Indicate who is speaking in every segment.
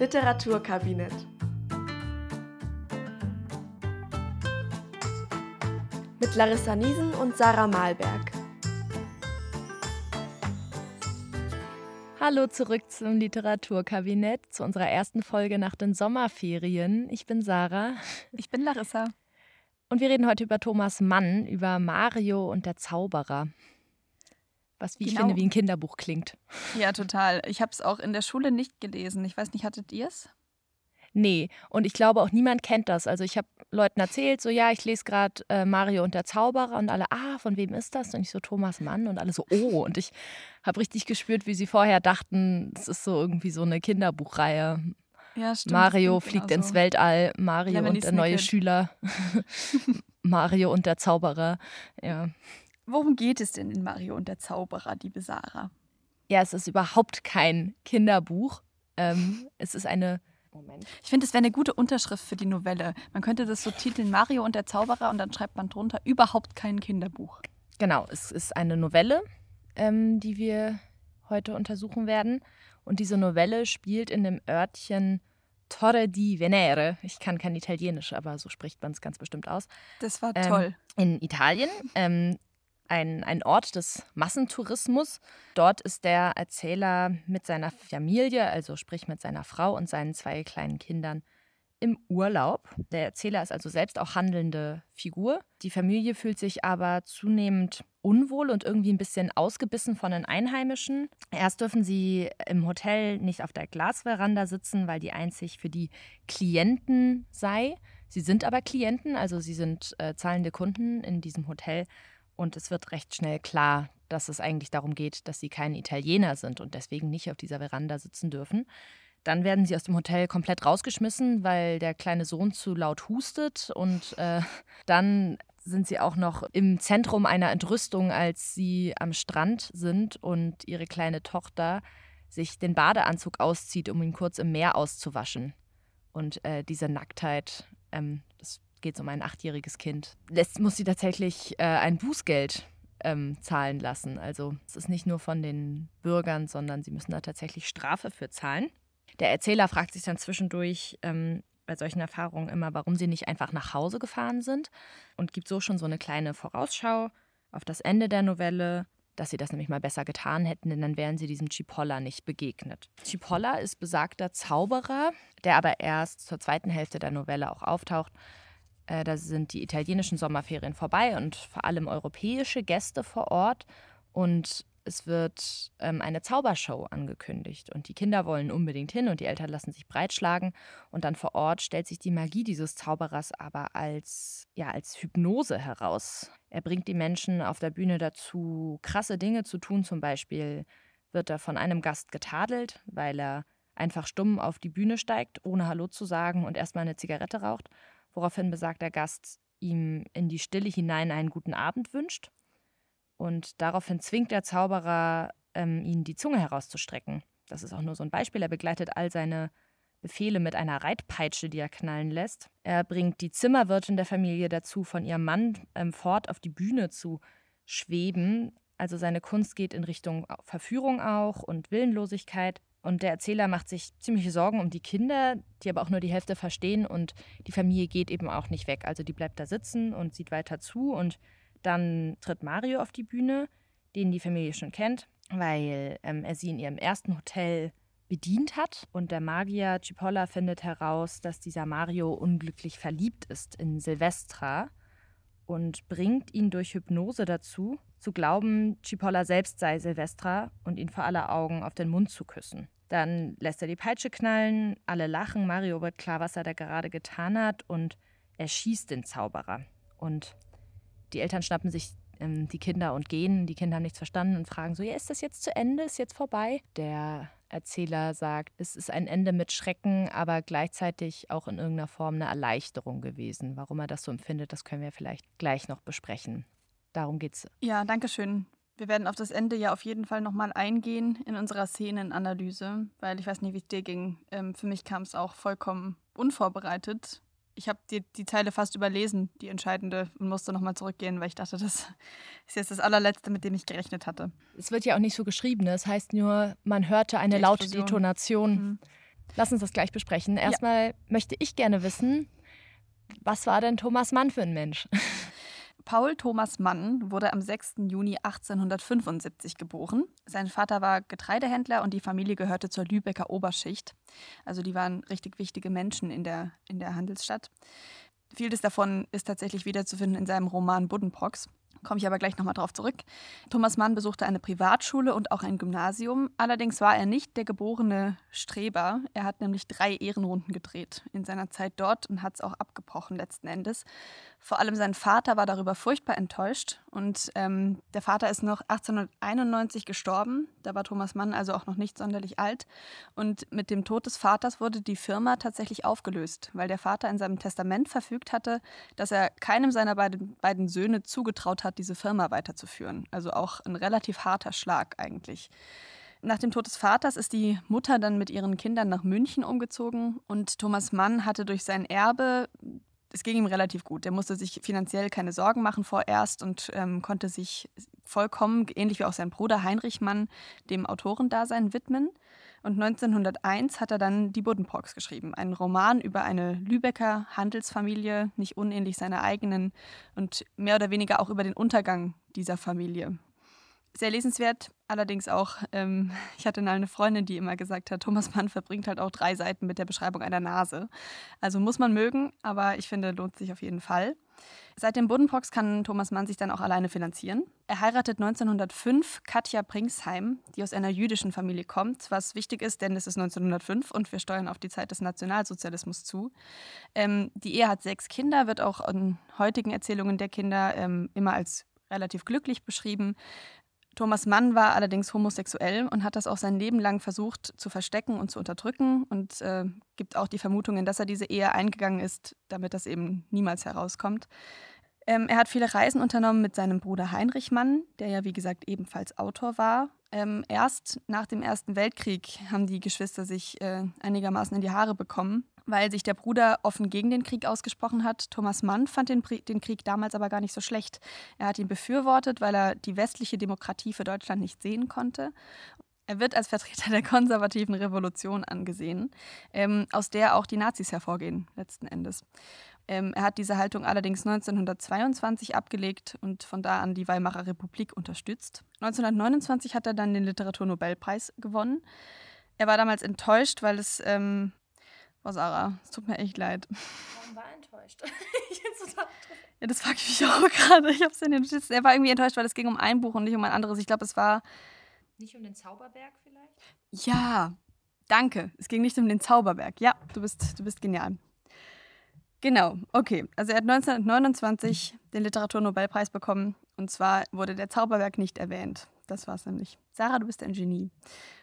Speaker 1: Literaturkabinett. Mit Larissa Niesen und Sarah Malberg.
Speaker 2: Hallo zurück zum Literaturkabinett, zu unserer ersten Folge nach den Sommerferien. Ich bin Sarah.
Speaker 3: Ich bin Larissa.
Speaker 2: Und wir reden heute über Thomas Mann, über Mario und der Zauberer. Was, wie genau. ich finde, wie ein Kinderbuch klingt.
Speaker 3: Ja, total. Ich habe es auch in der Schule nicht gelesen. Ich weiß nicht, hattet ihr es?
Speaker 2: Nee, und ich glaube auch niemand kennt das. Also ich habe Leuten erzählt, so ja, ich lese gerade äh, Mario und der Zauberer und alle, ah, von wem ist das? Und ich so Thomas Mann und alle so, oh. Und ich habe richtig gespürt, wie sie vorher dachten, es ist so irgendwie so eine Kinderbuchreihe.
Speaker 3: Ja, stimmt.
Speaker 2: Mario fliegt genau ins so. Weltall, Mario und der neue Schüler, Mario und der Zauberer. Ja.
Speaker 3: Worum geht es denn in Mario und der Zauberer, liebe Sarah?
Speaker 2: Ja, es ist überhaupt kein Kinderbuch. Ähm, es ist eine.
Speaker 3: Moment. Ich finde, es wäre eine gute Unterschrift für die Novelle. Man könnte das so titeln: Mario und der Zauberer und dann schreibt man drunter überhaupt kein Kinderbuch.
Speaker 2: Genau, es ist eine Novelle, ähm, die wir heute untersuchen werden. Und diese Novelle spielt in dem Örtchen Torre di Venere. Ich kann kein Italienisch, aber so spricht man es ganz bestimmt aus.
Speaker 3: Das war toll.
Speaker 2: Ähm, in Italien. Ähm, ein, ein Ort des Massentourismus. Dort ist der Erzähler mit seiner Familie, also sprich mit seiner Frau und seinen zwei kleinen Kindern, im Urlaub. Der Erzähler ist also selbst auch handelnde Figur. Die Familie fühlt sich aber zunehmend unwohl und irgendwie ein bisschen ausgebissen von den Einheimischen. Erst dürfen sie im Hotel nicht auf der Glasveranda sitzen, weil die einzig für die Klienten sei. Sie sind aber Klienten, also sie sind äh, zahlende Kunden in diesem Hotel. Und es wird recht schnell klar, dass es eigentlich darum geht, dass sie keine Italiener sind und deswegen nicht auf dieser Veranda sitzen dürfen. Dann werden sie aus dem Hotel komplett rausgeschmissen, weil der kleine Sohn zu laut hustet. Und äh, dann sind sie auch noch im Zentrum einer Entrüstung, als sie am Strand sind und ihre kleine Tochter sich den Badeanzug auszieht, um ihn kurz im Meer auszuwaschen. Und äh, diese Nacktheit, ähm, geht um ein achtjähriges Kind, lässt, muss sie tatsächlich äh, ein Bußgeld ähm, zahlen lassen. Also es ist nicht nur von den Bürgern, sondern sie müssen da tatsächlich Strafe für zahlen. Der Erzähler fragt sich dann zwischendurch ähm, bei solchen Erfahrungen immer, warum sie nicht einfach nach Hause gefahren sind und gibt so schon so eine kleine Vorausschau auf das Ende der Novelle, dass sie das nämlich mal besser getan hätten, denn dann wären sie diesem Cipolla nicht begegnet. Cipolla ist besagter Zauberer, der aber erst zur zweiten Hälfte der Novelle auch auftaucht. Äh, da sind die italienischen Sommerferien vorbei und vor allem europäische Gäste vor Ort. Und es wird ähm, eine Zaubershow angekündigt und die Kinder wollen unbedingt hin und die Eltern lassen sich breitschlagen und dann vor Ort stellt sich die Magie dieses Zauberers aber als ja als Hypnose heraus. Er bringt die Menschen auf der Bühne dazu, krasse Dinge zu tun. Zum Beispiel wird er von einem Gast getadelt, weil er einfach stumm auf die Bühne steigt, ohne Hallo zu sagen und erstmal eine Zigarette raucht, woraufhin besagter Gast ihm in die Stille hinein einen guten Abend wünscht. Und daraufhin zwingt der Zauberer ähm, ihn, die Zunge herauszustrecken. Das ist auch nur so ein Beispiel. Er begleitet all seine Befehle mit einer Reitpeitsche, die er knallen lässt. Er bringt die Zimmerwirtin der Familie dazu, von ihrem Mann ähm, fort auf die Bühne zu schweben. Also seine Kunst geht in Richtung Verführung auch und Willenlosigkeit. Und der Erzähler macht sich ziemliche Sorgen um die Kinder, die aber auch nur die Hälfte verstehen. Und die Familie geht eben auch nicht weg. Also die bleibt da sitzen und sieht weiter zu. Und dann tritt Mario auf die Bühne, den die Familie schon kennt, weil ähm, er sie in ihrem ersten Hotel bedient hat. Und der Magier Cipolla findet heraus, dass dieser Mario unglücklich verliebt ist in Silvestra und bringt ihn durch Hypnose dazu, zu glauben, Cipolla selbst sei Silvestra und ihn vor aller Augen auf den Mund zu küssen. Dann lässt er die Peitsche knallen, alle lachen, Mario wird klar, was er da gerade getan hat und er schießt den Zauberer. Und die Eltern schnappen sich ähm, die Kinder und gehen. Die Kinder haben nichts verstanden und fragen so, ja, ist das jetzt zu Ende? Ist jetzt vorbei? Der Erzähler sagt, es ist ein Ende mit Schrecken, aber gleichzeitig auch in irgendeiner Form eine Erleichterung gewesen. Warum er das so empfindet, das können wir vielleicht gleich noch besprechen. Darum geht's.
Speaker 3: Ja, danke schön. Wir werden auf das Ende ja auf jeden Fall nochmal eingehen in unserer Szenenanalyse, weil ich weiß nicht, wie es dir ging. Ähm, für mich kam es auch vollkommen unvorbereitet ich habe die, die Zeile fast überlesen, die entscheidende, und musste nochmal zurückgehen, weil ich dachte, das ist jetzt das allerletzte, mit dem ich gerechnet hatte.
Speaker 2: Es wird ja auch nicht so geschrieben. Ne? Es heißt nur, man hörte eine laute Detonation. Mhm. Lass uns das gleich besprechen. Erstmal ja. möchte ich gerne wissen, was war denn Thomas Mann für ein Mensch?
Speaker 3: Paul Thomas Mann wurde am 6. Juni 1875 geboren. Sein Vater war Getreidehändler und die Familie gehörte zur Lübecker Oberschicht. Also die waren richtig wichtige Menschen in der, in der Handelsstadt. Vieles davon ist tatsächlich wiederzufinden in seinem Roman Buddenbrocks komme ich aber gleich nochmal drauf zurück. Thomas Mann besuchte eine Privatschule und auch ein Gymnasium. Allerdings war er nicht der geborene Streber. Er hat nämlich drei Ehrenrunden gedreht in seiner Zeit dort und hat es auch abgebrochen letzten Endes. Vor allem sein Vater war darüber furchtbar enttäuscht und ähm, der Vater ist noch 1891 gestorben. Da war Thomas Mann also auch noch nicht sonderlich alt. Und mit dem Tod des Vaters wurde die Firma tatsächlich aufgelöst, weil der Vater in seinem Testament verfügt hatte, dass er keinem seiner beiden, beiden Söhne zugetraut hat, hat, diese Firma weiterzuführen. Also auch ein relativ harter Schlag eigentlich. Nach dem Tod des Vaters ist die Mutter dann mit ihren Kindern nach München umgezogen und Thomas Mann hatte durch sein Erbe, es ging ihm relativ gut. Er musste sich finanziell keine Sorgen machen vorerst und ähm, konnte sich vollkommen, ähnlich wie auch sein Bruder Heinrich Mann, dem Autorendasein widmen. Und 1901 hat er dann Die Buddenbrocks geschrieben, einen Roman über eine Lübecker Handelsfamilie, nicht unähnlich seiner eigenen und mehr oder weniger auch über den Untergang dieser Familie. Sehr lesenswert, allerdings auch, ähm, ich hatte eine Freundin, die immer gesagt hat, Thomas Mann verbringt halt auch drei Seiten mit der Beschreibung einer Nase. Also muss man mögen, aber ich finde, lohnt sich auf jeden Fall. Seit dem Buddenbrocks kann Thomas Mann sich dann auch alleine finanzieren. Er heiratet 1905 Katja Pringsheim, die aus einer jüdischen Familie kommt, was wichtig ist, denn es ist 1905 und wir steuern auf die Zeit des Nationalsozialismus zu. Ähm, die Ehe hat sechs Kinder, wird auch in heutigen Erzählungen der Kinder ähm, immer als relativ glücklich beschrieben. Thomas Mann war allerdings homosexuell und hat das auch sein Leben lang versucht zu verstecken und zu unterdrücken und äh, gibt auch die Vermutungen, dass er diese Ehe eingegangen ist, damit das eben niemals herauskommt. Ähm, er hat viele Reisen unternommen mit seinem Bruder Heinrich Mann, der ja wie gesagt ebenfalls Autor war. Ähm, erst nach dem Ersten Weltkrieg haben die Geschwister sich äh, einigermaßen in die Haare bekommen weil sich der Bruder offen gegen den Krieg ausgesprochen hat. Thomas Mann fand den, den, Krieg damals aber gar nicht so schlecht. Er hat ihn befürwortet, weil er die westliche Demokratie für Deutschland nicht sehen konnte. Er wird als Vertreter der konservativen Revolution angesehen, ähm, aus der auch die Nazis hervorgehen, letzten Endes. Ähm, er hat diese Haltung allerdings 1922 abgelegt und von da an die Weimarer Republik unterstützt. 1929 hat er dann den Literaturnobelpreis gewonnen. Er war damals enttäuscht, weil es ähm, Oh, Sarah, es tut mir echt leid.
Speaker 2: Warum war er enttäuscht?
Speaker 3: ja, das frage ich mich auch gerade. Ich habe es in den Notizen. Er war irgendwie enttäuscht, weil es ging um ein Buch und nicht um ein anderes. Ich glaube, es war.
Speaker 2: Nicht um den Zauberberg vielleicht?
Speaker 3: Ja, danke. Es ging nicht um den Zauberberg. Ja, du bist, du bist genial. Genau, okay. Also er hat 1929 den Literaturnobelpreis bekommen. Und zwar wurde der Zauberberg nicht erwähnt. Das war es nämlich. Sarah, du bist ein Genie.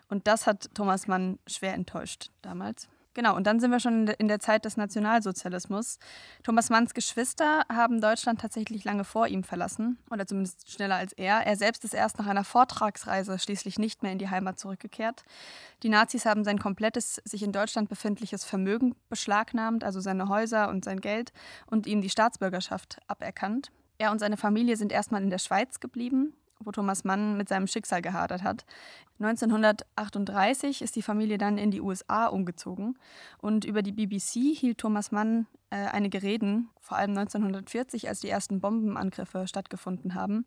Speaker 3: Und das hat Thomas Mann schwer enttäuscht damals. Genau, und dann sind wir schon in der Zeit des Nationalsozialismus. Thomas Manns Geschwister haben Deutschland tatsächlich lange vor ihm verlassen, oder zumindest schneller als er. Er selbst ist erst nach einer Vortragsreise schließlich nicht mehr in die Heimat zurückgekehrt. Die Nazis haben sein komplettes, sich in Deutschland befindliches Vermögen beschlagnahmt, also seine Häuser und sein Geld, und ihm die Staatsbürgerschaft aberkannt. Er und seine Familie sind erstmal in der Schweiz geblieben, wo Thomas Mann mit seinem Schicksal gehadert hat. 1938 ist die Familie dann in die USA umgezogen und über die BBC hielt Thomas Mann äh, einige Reden, vor allem 1940, als die ersten Bombenangriffe stattgefunden haben.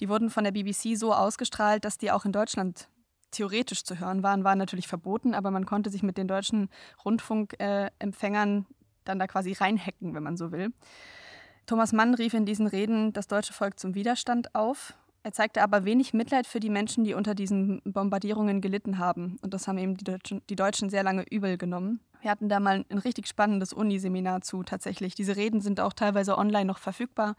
Speaker 3: Die wurden von der BBC so ausgestrahlt, dass die auch in Deutschland theoretisch zu hören waren, waren natürlich verboten, aber man konnte sich mit den deutschen Rundfunkempfängern äh, dann da quasi reinhacken, wenn man so will. Thomas Mann rief in diesen Reden das deutsche Volk zum Widerstand auf er zeigte aber wenig Mitleid für die Menschen, die unter diesen Bombardierungen gelitten haben. Und das haben eben die Deutschen, die Deutschen sehr lange übel genommen. Wir hatten da mal ein richtig spannendes Uniseminar zu tatsächlich. Diese Reden sind auch teilweise online noch verfügbar.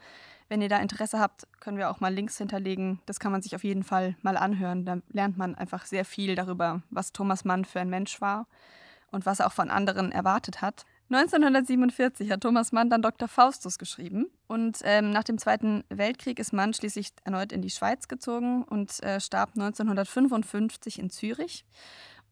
Speaker 3: Wenn ihr da Interesse habt, können wir auch mal Links hinterlegen. Das kann man sich auf jeden Fall mal anhören. Da lernt man einfach sehr viel darüber, was Thomas Mann für ein Mensch war und was er auch von anderen erwartet hat. 1947 hat Thomas Mann dann Dr. Faustus geschrieben. Und ähm, nach dem Zweiten Weltkrieg ist Mann schließlich erneut in die Schweiz gezogen und äh, starb 1955 in Zürich.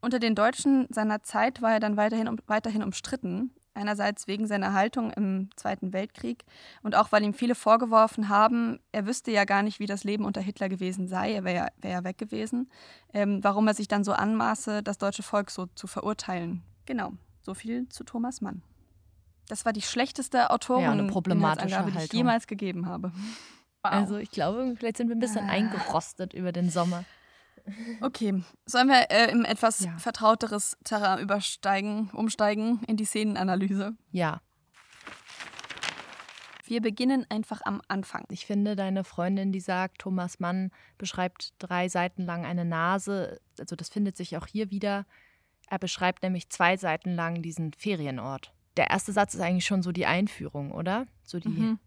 Speaker 3: Unter den Deutschen seiner Zeit war er dann weiterhin, um, weiterhin umstritten. Einerseits wegen seiner Haltung im Zweiten Weltkrieg und auch weil ihm viele vorgeworfen haben, er wüsste ja gar nicht, wie das Leben unter Hitler gewesen sei, er wäre ja, wär ja weg gewesen, ähm, warum er sich dann so anmaße, das deutsche Volk so zu verurteilen, Genau, so viel zu Thomas Mann. Das war die schlechteste Autorin,
Speaker 2: ja, eine problematische
Speaker 3: Haltung. die ich jemals gegeben habe.
Speaker 2: Wow. Also ich glaube, vielleicht sind wir ein bisschen ah. eingerostet über den Sommer.
Speaker 3: Okay, sollen wir äh, in etwas ja. vertrauteres Terrain übersteigen, umsteigen in die Szenenanalyse?
Speaker 2: Ja.
Speaker 3: Wir beginnen einfach am Anfang.
Speaker 2: Ich finde, deine Freundin, die sagt, Thomas Mann beschreibt drei Seiten lang eine Nase, also das findet sich auch hier wieder. Er beschreibt nämlich zwei Seiten lang diesen Ferienort. Der erste Satz ist eigentlich schon so die Einführung, oder? So die mhm.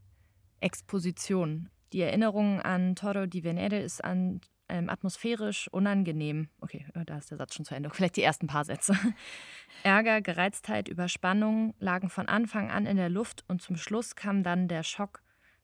Speaker 2: Exposition. Die Erinnerung an Toro di Venere ist an ähm, atmosphärisch unangenehm. Okay, äh, da ist der Satz schon zu Ende. Vielleicht die ersten paar Sätze. Ärger, Gereiztheit, Überspannung lagen von Anfang an in der Luft und zum Schluss kam dann der Schock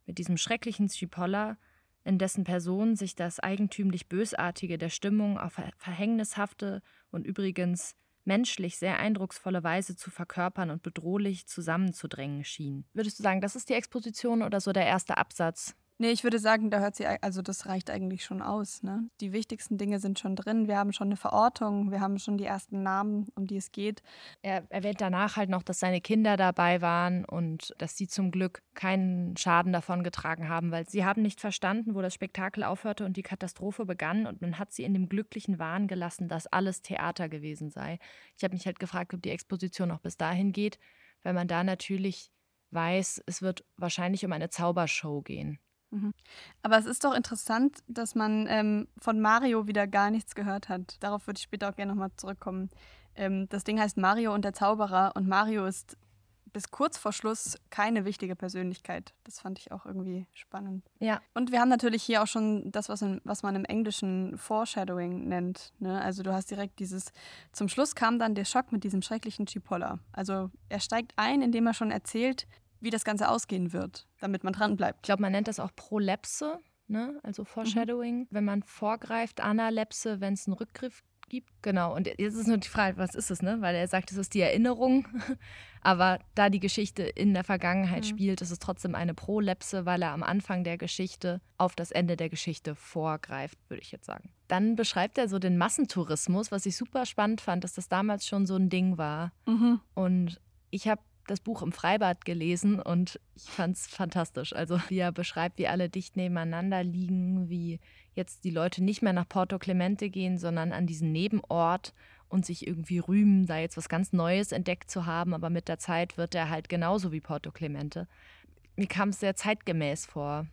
Speaker 2: mit diesem schrecklichen Cipolla, in dessen Person sich das eigentümlich Bösartige der Stimmung auf verhängnishafte und übrigens menschlich sehr eindrucksvolle Weise zu verkörpern und bedrohlich zusammenzudrängen schien. Würdest du sagen, das ist die Exposition oder so der erste Absatz?
Speaker 3: Nee, ich würde sagen, da hört sie, also das reicht eigentlich schon aus. Ne? Die wichtigsten Dinge sind schon drin. Wir haben schon eine Verortung, wir haben schon die ersten Namen, um die es geht.
Speaker 2: Er erwähnt danach halt noch, dass seine Kinder dabei waren und dass sie zum Glück keinen Schaden davon getragen haben, weil sie haben nicht verstanden, wo das Spektakel aufhörte und die Katastrophe begann und man hat sie in dem glücklichen Wahn gelassen, dass alles Theater gewesen sei. Ich habe mich halt gefragt, ob die Exposition noch bis dahin geht, weil man da natürlich weiß, es wird wahrscheinlich um eine Zaubershow gehen.
Speaker 3: Mhm. Aber es ist doch interessant, dass man ähm, von Mario wieder gar nichts gehört hat. Darauf würde ich später auch gerne nochmal zurückkommen. Ähm, das Ding heißt Mario und der Zauberer und Mario ist bis kurz vor Schluss keine wichtige Persönlichkeit. Das fand ich auch irgendwie spannend.
Speaker 2: Ja.
Speaker 3: Und wir haben natürlich hier auch schon das, was, in, was man im Englischen Foreshadowing nennt. Ne? Also du hast direkt dieses, zum Schluss kam dann der Schock mit diesem schrecklichen Chipolla. Also er steigt ein, indem er schon erzählt, wie das Ganze ausgehen wird, damit man dran bleibt.
Speaker 2: Ich glaube, man nennt das auch Prolepse, ne? also Foreshadowing. Mhm. Wenn man vorgreift, Analepse, wenn es einen Rückgriff gibt. Genau, und jetzt ist nur die Frage, was ist es, ne? Weil er sagt, es ist die Erinnerung. Aber da die Geschichte in der Vergangenheit mhm. spielt, ist es trotzdem eine Prolepse, weil er am Anfang der Geschichte auf das Ende der Geschichte vorgreift, würde ich jetzt sagen. Dann beschreibt er so den Massentourismus, was ich super spannend fand, dass das damals schon so ein Ding war. Mhm. Und ich habe das Buch im Freibad gelesen und ich fand es fantastisch. Also wie er beschreibt, wie alle dicht nebeneinander liegen, wie jetzt die Leute nicht mehr nach Porto Clemente gehen, sondern an diesen Nebenort und sich irgendwie rühmen, da jetzt was ganz Neues entdeckt zu haben. Aber mit der Zeit wird er halt genauso wie Porto Clemente. Mir kam es sehr zeitgemäß vor,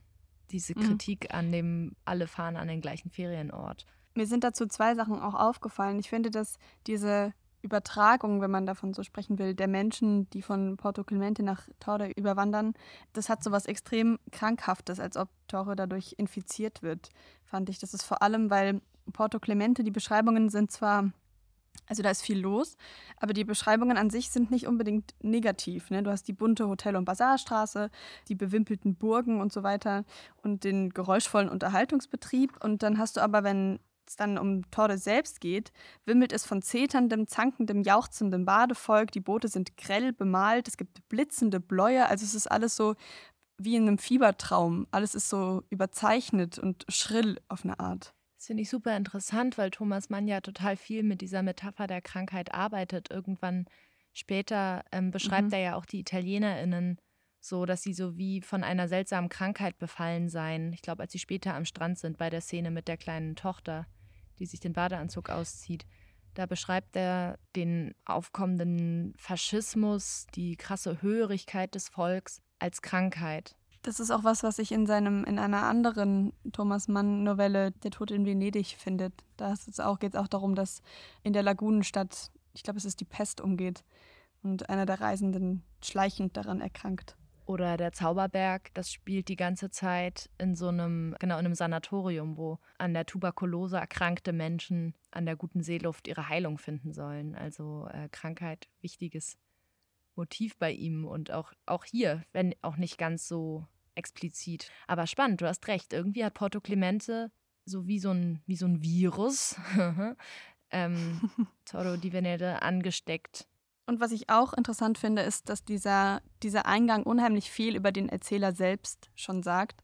Speaker 2: diese mhm. Kritik an dem, alle fahren an den gleichen Ferienort.
Speaker 3: Mir sind dazu zwei Sachen auch aufgefallen. Ich finde, dass diese Übertragung, wenn man davon so sprechen will, der Menschen, die von Porto Clemente nach Torre überwandern, das hat so was extrem Krankhaftes, als ob Torre dadurch infiziert wird, fand ich. Das ist vor allem, weil Porto Clemente, die Beschreibungen sind zwar, also da ist viel los, aber die Beschreibungen an sich sind nicht unbedingt negativ. Ne? Du hast die bunte Hotel- und Basarstraße, die bewimpelten Burgen und so weiter und den geräuschvollen Unterhaltungsbetrieb. Und dann hast du aber, wenn es dann um Torde selbst geht, wimmelt es von zeterndem, zankendem, jauchzendem Badevolk. Die Boote sind grell bemalt, es gibt blitzende Bläue, also es ist alles so wie in einem Fiebertraum. Alles ist so überzeichnet und schrill auf eine Art.
Speaker 2: Das finde ich super interessant, weil Thomas Mann ja total viel mit dieser Metapher der Krankheit arbeitet. Irgendwann später ähm, beschreibt mhm. er ja auch die ItalienerInnen so, dass sie so wie von einer seltsamen Krankheit befallen seien. Ich glaube, als sie später am Strand sind bei der Szene mit der kleinen Tochter die sich den Badeanzug auszieht. Da beschreibt er den aufkommenden Faschismus, die krasse Höherigkeit des Volks als Krankheit.
Speaker 3: Das ist auch was, was sich in seinem in einer anderen Thomas Mann Novelle Der Tod in Venedig findet. Da geht es auch darum, dass in der Lagunenstadt, ich glaube, es ist die Pest umgeht und einer der Reisenden schleichend daran erkrankt.
Speaker 2: Oder der Zauberberg, das spielt die ganze Zeit in so einem, genau, in einem Sanatorium, wo an der Tuberkulose erkrankte Menschen an der guten Seeluft ihre Heilung finden sollen. Also äh, Krankheit, wichtiges Motiv bei ihm und auch, auch hier, wenn auch nicht ganz so explizit. Aber spannend, du hast recht. Irgendwie hat Porto Clemente so wie so ein, wie so ein Virus ähm, Toro di Venere angesteckt
Speaker 3: und was ich auch interessant finde, ist, dass dieser, dieser Eingang unheimlich viel über den Erzähler selbst schon sagt,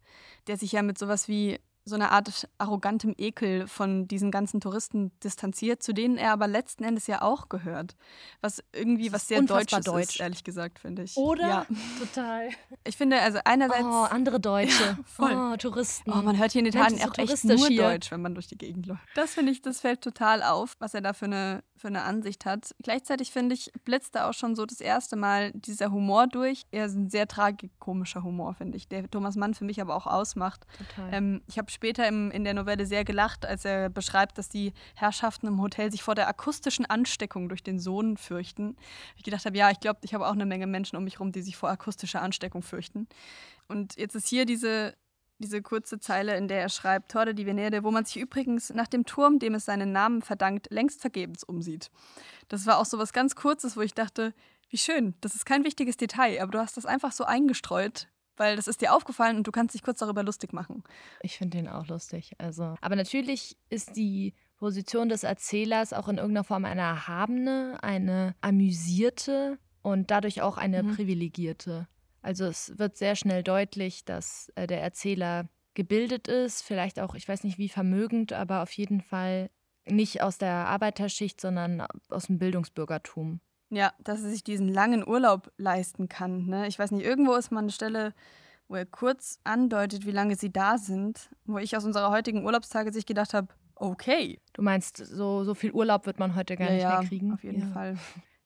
Speaker 3: der sich ja mit sowas wie so eine Art arrogantem Ekel von diesen ganzen Touristen distanziert, zu denen er aber letzten Endes ja auch gehört. Was irgendwie was sehr Deutsches deutsch. ist, ehrlich gesagt, finde ich.
Speaker 2: Oder? Ja. Total.
Speaker 3: Ich finde, also einerseits.
Speaker 2: Oh, andere Deutsche. Ja, voll. Oh, Touristen.
Speaker 3: Oh, man hört hier in Italien auch echt nur hier. Deutsch, wenn man durch die Gegend läuft. Das finde ich, das fällt total auf, was er da für eine, für eine Ansicht hat. Gleichzeitig finde ich, blitzt da auch schon so das erste Mal dieser Humor durch. Er ist ein sehr tragikomischer Humor, finde ich, der Thomas Mann für mich aber auch ausmacht. Total. Ähm, ich habe später im, in der Novelle sehr gelacht, als er beschreibt, dass die Herrschaften im Hotel sich vor der akustischen Ansteckung durch den Sohn fürchten. Ich gedacht habe, ja, ich glaube, ich habe auch eine Menge Menschen um mich herum, die sich vor akustischer Ansteckung fürchten. Und jetzt ist hier diese diese kurze Zeile, in der er schreibt, Torre di Venere, wo man sich übrigens nach dem Turm, dem es seinen Namen verdankt, längst vergebens umsieht. Das war auch so was ganz Kurzes, wo ich dachte, wie schön, das ist kein wichtiges Detail, aber du hast das einfach so eingestreut, weil das ist dir aufgefallen und du kannst dich kurz darüber lustig machen.
Speaker 2: Ich finde den auch lustig. Also, aber natürlich ist die Position des Erzählers auch in irgendeiner Form eine erhabene, eine amüsierte und dadurch auch eine mhm. privilegierte. Also es wird sehr schnell deutlich, dass äh, der Erzähler gebildet ist, vielleicht auch, ich weiß nicht wie vermögend, aber auf jeden Fall nicht aus der Arbeiterschicht, sondern aus dem Bildungsbürgertum.
Speaker 3: Ja, dass er sich diesen langen Urlaub leisten kann. Ne? Ich weiß nicht, irgendwo ist mal eine Stelle, wo er kurz andeutet, wie lange sie da sind, wo ich aus unserer heutigen Urlaubstage sich gedacht habe, okay.
Speaker 2: Du meinst, so, so viel Urlaub wird man heute gar ja, nicht mehr kriegen?
Speaker 3: Ja, auf jeden ja. Fall.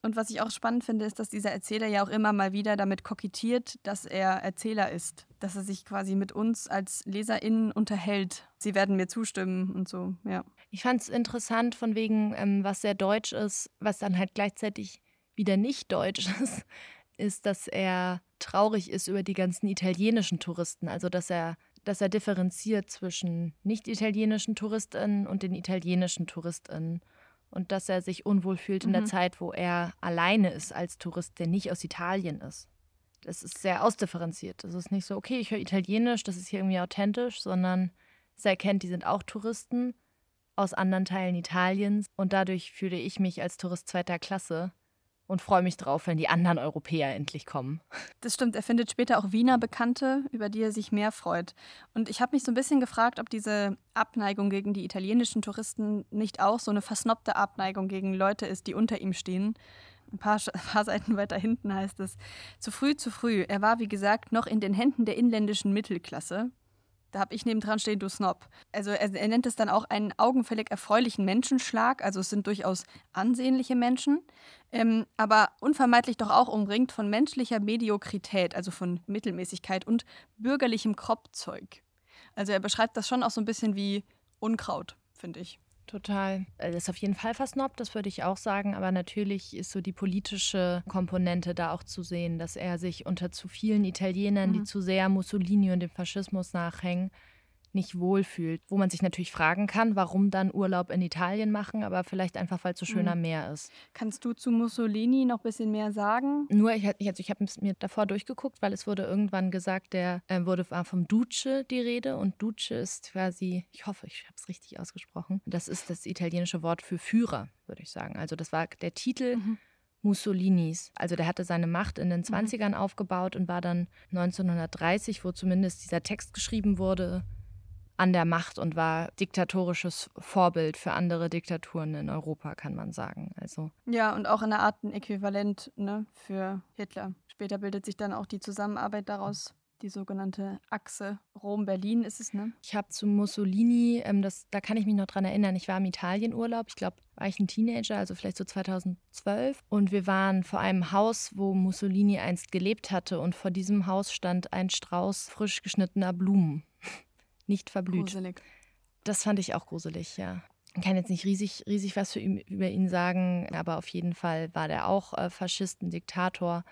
Speaker 3: Und was ich auch spannend finde, ist, dass dieser Erzähler ja auch immer mal wieder damit kokettiert, dass er Erzähler ist. Dass er sich quasi mit uns als LeserInnen unterhält. Sie werden mir zustimmen und so, ja.
Speaker 2: Ich fand es interessant, von wegen, ähm, was sehr deutsch ist, was dann halt gleichzeitig wieder nicht deutsch ist, ist, dass er traurig ist über die ganzen italienischen Touristen. Also, dass er, dass er differenziert zwischen nicht-italienischen TouristInnen und den italienischen TouristInnen. Und dass er sich unwohl fühlt in mhm. der Zeit, wo er alleine ist als Tourist, der nicht aus Italien ist. Das ist sehr ausdifferenziert. Das ist nicht so, okay, ich höre Italienisch, das ist hier irgendwie authentisch, sondern er erkennt, die sind auch Touristen aus anderen Teilen Italiens und dadurch fühle ich mich als Tourist zweiter Klasse und freue mich drauf, wenn die anderen Europäer endlich kommen.
Speaker 3: Das stimmt, er findet später auch Wiener Bekannte, über die er sich mehr freut. Und ich habe mich so ein bisschen gefragt, ob diese Abneigung gegen die italienischen Touristen nicht auch so eine versnobte Abneigung gegen Leute ist, die unter ihm stehen. Ein paar, ein paar Seiten weiter hinten heißt es, zu früh, zu früh. Er war, wie gesagt, noch in den Händen der inländischen Mittelklasse. Da habe ich nebendran stehen, du Snob. Also er, er, nennt es dann auch einen augenfällig erfreulichen Menschenschlag. Also es sind durchaus ansehnliche Menschen, ähm, aber unvermeidlich doch auch umringt von menschlicher Mediokrität, also von Mittelmäßigkeit und bürgerlichem Kroppzeug. Also er beschreibt das schon auch so ein bisschen wie Unkraut, finde ich.
Speaker 2: Total. Äh, das ist auf jeden Fall versnobbt, das würde ich auch sagen. Aber natürlich ist so die politische Komponente da auch zu sehen, dass er sich unter zu vielen Italienern, mhm. die zu sehr Mussolini und dem Faschismus nachhängen, nicht wohlfühlt. Wo man sich natürlich fragen kann, warum dann Urlaub in Italien machen, aber vielleicht einfach, weil es so schöner mhm. Meer ist.
Speaker 3: Kannst du zu Mussolini noch ein bisschen mehr sagen?
Speaker 2: Nur, ich, also ich habe es mir davor durchgeguckt, weil es wurde irgendwann gesagt, der äh, wurde war vom Duce die Rede und Duce ist quasi, ich hoffe, ich habe es richtig ausgesprochen, das ist das italienische Wort für Führer, würde ich sagen. Also das war der Titel. Mhm. Mussolinis. Also der hatte seine Macht in den 20ern mhm. aufgebaut und war dann 1930, wo zumindest dieser Text geschrieben wurde, an der Macht und war diktatorisches Vorbild für andere Diktaturen in Europa, kann man sagen. Also
Speaker 3: ja, und auch in einer Art ein Äquivalent ne, für Hitler. Später bildet sich dann auch die Zusammenarbeit daraus. Die sogenannte Achse Rom-Berlin ist es, ne?
Speaker 2: Ich habe zu Mussolini, ähm, das, da kann ich mich noch dran erinnern, ich war im Italienurlaub, ich glaube, war ich ein Teenager, also vielleicht so 2012. Und wir waren vor einem Haus, wo Mussolini einst gelebt hatte. Und vor diesem Haus stand ein Strauß frisch geschnittener Blumen nicht verblüht. Gruselig. Das fand ich auch gruselig, ja. Ich kann jetzt nicht riesig, riesig was für ihn, über ihn sagen, aber auf jeden Fall war der auch äh, Faschist, ein Diktator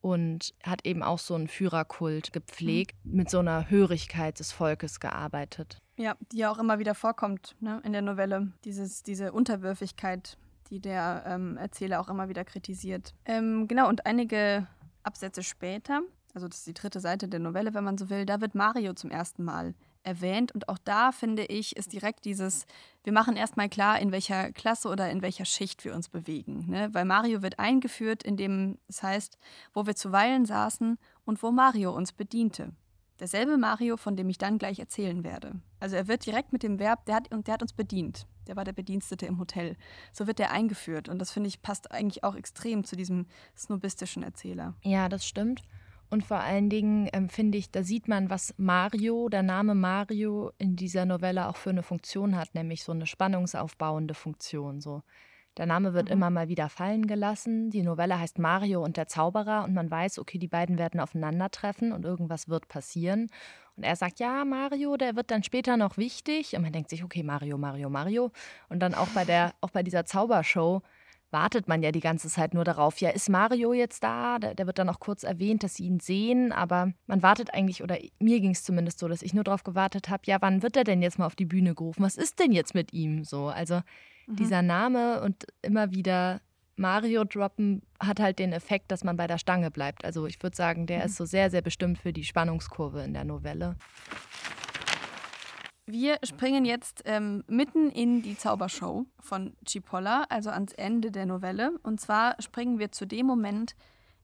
Speaker 2: und hat eben auch so einen Führerkult gepflegt, mhm. mit so einer Hörigkeit des Volkes gearbeitet.
Speaker 3: Ja, die ja auch immer wieder vorkommt ne, in der Novelle. Dieses, diese Unterwürfigkeit, die der ähm, Erzähler auch immer wieder kritisiert. Ähm, genau, und einige Absätze später, also das ist die dritte Seite der Novelle, wenn man so will, da wird Mario zum ersten Mal erwähnt. Und auch da finde ich, ist direkt dieses, wir machen erstmal klar, in welcher Klasse oder in welcher Schicht wir uns bewegen. Ne? Weil Mario wird eingeführt, indem es heißt, wo wir zuweilen saßen und wo Mario uns bediente. Derselbe Mario, von dem ich dann gleich erzählen werde. Also er wird direkt mit dem Verb, der hat, der hat uns bedient. Der war der Bedienstete im Hotel. So wird er eingeführt. Und das finde ich passt eigentlich auch extrem zu diesem snobistischen Erzähler.
Speaker 2: Ja, das stimmt. Und vor allen Dingen ähm, finde ich, da sieht man, was Mario, der Name Mario in dieser Novelle auch für eine Funktion hat, nämlich so eine spannungsaufbauende Funktion. So. Der Name wird mhm. immer mal wieder fallen gelassen. Die Novelle heißt Mario und der Zauberer und man weiß, okay, die beiden werden aufeinandertreffen und irgendwas wird passieren. Und er sagt, ja, Mario, der wird dann später noch wichtig. Und man denkt sich, okay, Mario, Mario, Mario. Und dann auch bei der, auch bei dieser Zaubershow wartet man ja die ganze Zeit nur darauf, ja, ist Mario jetzt da? Der, der wird dann auch kurz erwähnt, dass sie ihn sehen, aber man wartet eigentlich, oder mir ging es zumindest so, dass ich nur darauf gewartet habe, ja, wann wird er denn jetzt mal auf die Bühne gerufen? Was ist denn jetzt mit ihm so? Also Mhm. Dieser Name und immer wieder Mario droppen hat halt den Effekt, dass man bei der Stange bleibt. Also ich würde sagen, der mhm. ist so sehr, sehr bestimmt für die Spannungskurve in der Novelle.
Speaker 3: Wir springen jetzt ähm, mitten in die Zaubershow von Cipolla, also ans Ende der Novelle. Und zwar springen wir zu dem Moment,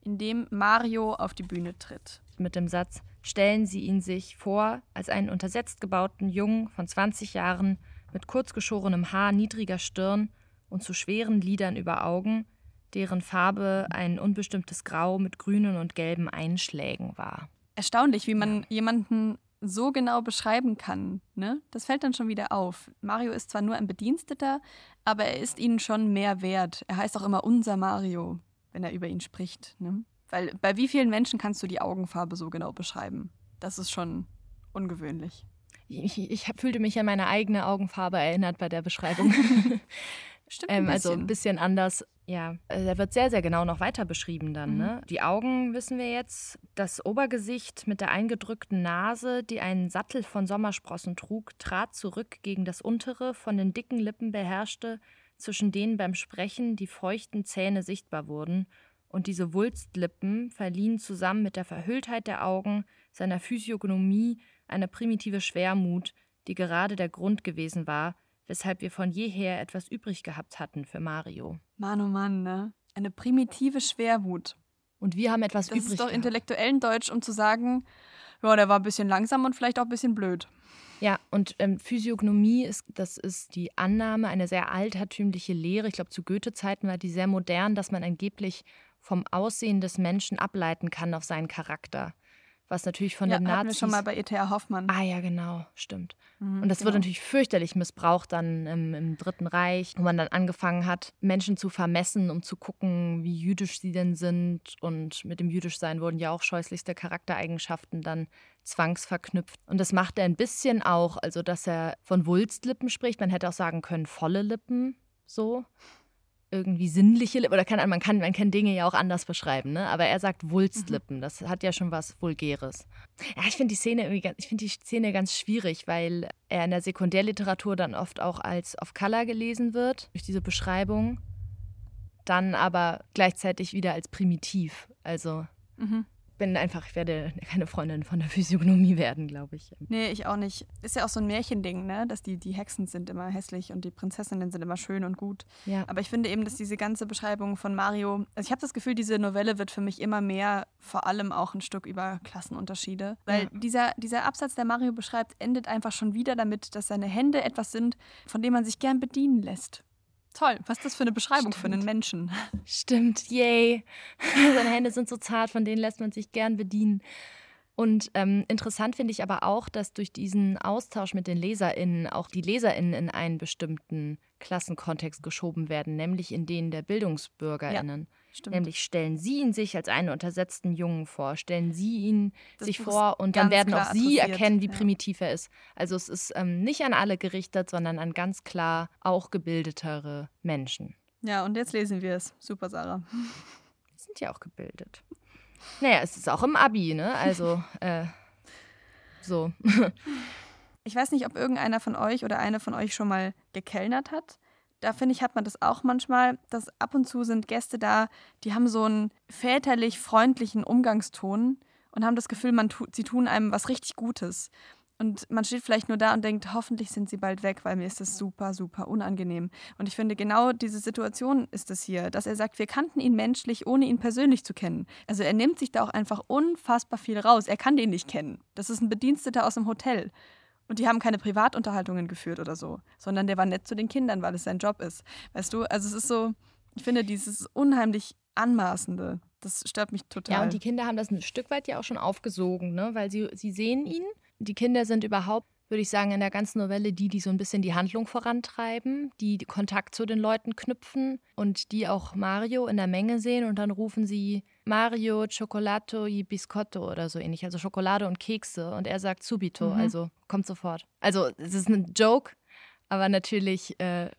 Speaker 3: in dem Mario auf die Bühne tritt.
Speaker 2: Mit dem Satz, stellen Sie ihn sich vor als einen untersetzt gebauten Jungen von 20 Jahren, mit kurzgeschorenem Haar, niedriger Stirn und zu schweren Lidern über Augen, deren Farbe ein unbestimmtes Grau mit grünen und gelben Einschlägen war.
Speaker 3: Erstaunlich, wie man ja. jemanden so genau beschreiben kann. Ne? Das fällt dann schon wieder auf. Mario ist zwar nur ein Bediensteter, aber er ist ihnen schon mehr wert. Er heißt auch immer unser Mario, wenn er über ihn spricht. Ne? Weil bei wie vielen Menschen kannst du die Augenfarbe so genau beschreiben? Das ist schon ungewöhnlich
Speaker 2: ich, ich fühlte mich an meine eigene Augenfarbe erinnert bei der Beschreibung.
Speaker 3: Stimmt. Ein
Speaker 2: ähm, also ein bisschen anders. Ja, äh, er wird sehr, sehr genau noch weiter beschrieben dann. Mhm. Ne? Die Augen wissen wir jetzt. Das Obergesicht mit der eingedrückten Nase, die einen Sattel von Sommersprossen trug, trat zurück gegen das untere, von den dicken Lippen beherrschte, zwischen denen beim Sprechen die feuchten Zähne sichtbar wurden. Und diese Wulstlippen verliehen zusammen mit der Verhülltheit der Augen, seiner Physiognomie, eine primitive Schwermut, die gerade der Grund gewesen war, weshalb wir von jeher etwas übrig gehabt hatten für Mario.
Speaker 3: Mann, oh Mann, ne? Eine primitive Schwermut.
Speaker 2: Und wir haben etwas
Speaker 3: das
Speaker 2: übrig.
Speaker 3: Das ist doch intellektuellen Deutsch, um zu sagen, ja, der war ein bisschen langsam und vielleicht auch ein bisschen blöd.
Speaker 2: Ja, und ähm, Physiognomie ist, das ist die Annahme, eine sehr altertümliche Lehre. Ich glaube, zu Goethe-Zeiten war die sehr modern, dass man angeblich vom Aussehen des Menschen ableiten kann auf seinen Charakter was natürlich von
Speaker 3: ja,
Speaker 2: den Nazis.
Speaker 3: Wir schon mal bei E.T.A. Hoffmann.
Speaker 2: Ah ja, genau, stimmt. Mhm, und das genau. wurde natürlich fürchterlich missbraucht dann im, im, Dritten Reich, wo man dann angefangen hat, Menschen zu vermessen, um zu gucken, wie jüdisch sie denn sind. Und mit dem Jüdischsein wurden ja auch scheußlichste Charaktereigenschaften dann zwangsverknüpft. Und das macht er ein bisschen auch, also dass er von Wulstlippen spricht. Man hätte auch sagen können, volle Lippen, so irgendwie sinnliche Lippen, oder kann, man, kann, man kann Dinge ja auch anders beschreiben, ne? aber er sagt Wulstlippen, mhm. das hat ja schon was Vulgäres. Ja, ich finde die Szene ich finde die Szene ganz schwierig, weil er in der Sekundärliteratur dann oft auch als Off-Color gelesen wird, durch diese Beschreibung, dann aber gleichzeitig wieder als primitiv, also... Mhm bin einfach, ich werde keine Freundin von der Physiognomie werden, glaube ich.
Speaker 3: Nee, ich auch nicht. Ist ja auch so ein Märchending, ne? Dass die, die Hexen sind immer hässlich und die Prinzessinnen sind immer schön und gut. Ja. Aber ich finde eben, dass diese ganze Beschreibung von Mario, also ich habe das Gefühl, diese Novelle wird für mich immer mehr vor allem auch ein Stück über Klassenunterschiede. Weil ja. dieser, dieser Absatz, der Mario beschreibt, endet einfach schon wieder damit, dass seine Hände etwas sind, von dem man sich gern bedienen lässt. Toll, was ist das für eine Beschreibung Stimmt. für einen Menschen?
Speaker 2: Stimmt, yay. Seine Hände sind so zart, von denen lässt man sich gern bedienen. Und ähm, interessant finde ich aber auch, dass durch diesen Austausch mit den LeserInnen auch die LeserInnen in einen bestimmten Klassenkontext geschoben werden, nämlich in den der BildungsbürgerInnen. Ja. Stimmt. Nämlich stellen Sie ihn sich als einen untersetzten Jungen vor, stellen Sie ihn das sich vor und dann werden auch Sie erkennen, wie ja. primitiv er ist. Also es ist ähm, nicht an alle gerichtet, sondern an ganz klar auch gebildetere Menschen.
Speaker 3: Ja, und jetzt lesen wir es. Super, Sarah.
Speaker 2: Wir sind ja auch gebildet. Naja, es ist auch im Abi, ne? Also, äh, so.
Speaker 3: ich weiß nicht, ob irgendeiner von euch oder eine von euch schon mal gekellnert hat da finde ich, hat man das auch manchmal, dass ab und zu sind Gäste da, die haben so einen väterlich freundlichen Umgangston und haben das Gefühl, man tu, sie tun einem was richtig Gutes. Und man steht vielleicht nur da und denkt, hoffentlich sind sie bald weg, weil mir ist das super, super unangenehm. Und ich finde, genau diese Situation ist es hier, dass er sagt, wir kannten ihn menschlich, ohne ihn persönlich zu kennen. Also er nimmt sich da auch einfach unfassbar viel raus. Er kann den nicht kennen. Das ist ein Bediensteter aus dem Hotel. Und die haben keine Privatunterhaltungen geführt oder so, sondern der war nett zu den Kindern, weil es sein Job ist. Weißt du, also es ist so, ich finde dieses unheimlich Anmaßende, das stört mich total.
Speaker 2: Ja, und die Kinder haben das ein Stück weit ja auch schon aufgesogen, ne? weil sie, sie sehen ihn die Kinder sind überhaupt, würde ich sagen, in der ganzen Novelle die, die so ein bisschen die Handlung vorantreiben, die Kontakt zu den Leuten knüpfen und die auch Mario in der Menge sehen und dann rufen sie Mario, Cioccolato y Biscotto oder so ähnlich, also Schokolade und Kekse und er sagt subito, mhm. also kommt sofort. Also es ist ein Joke, aber natürlich äh,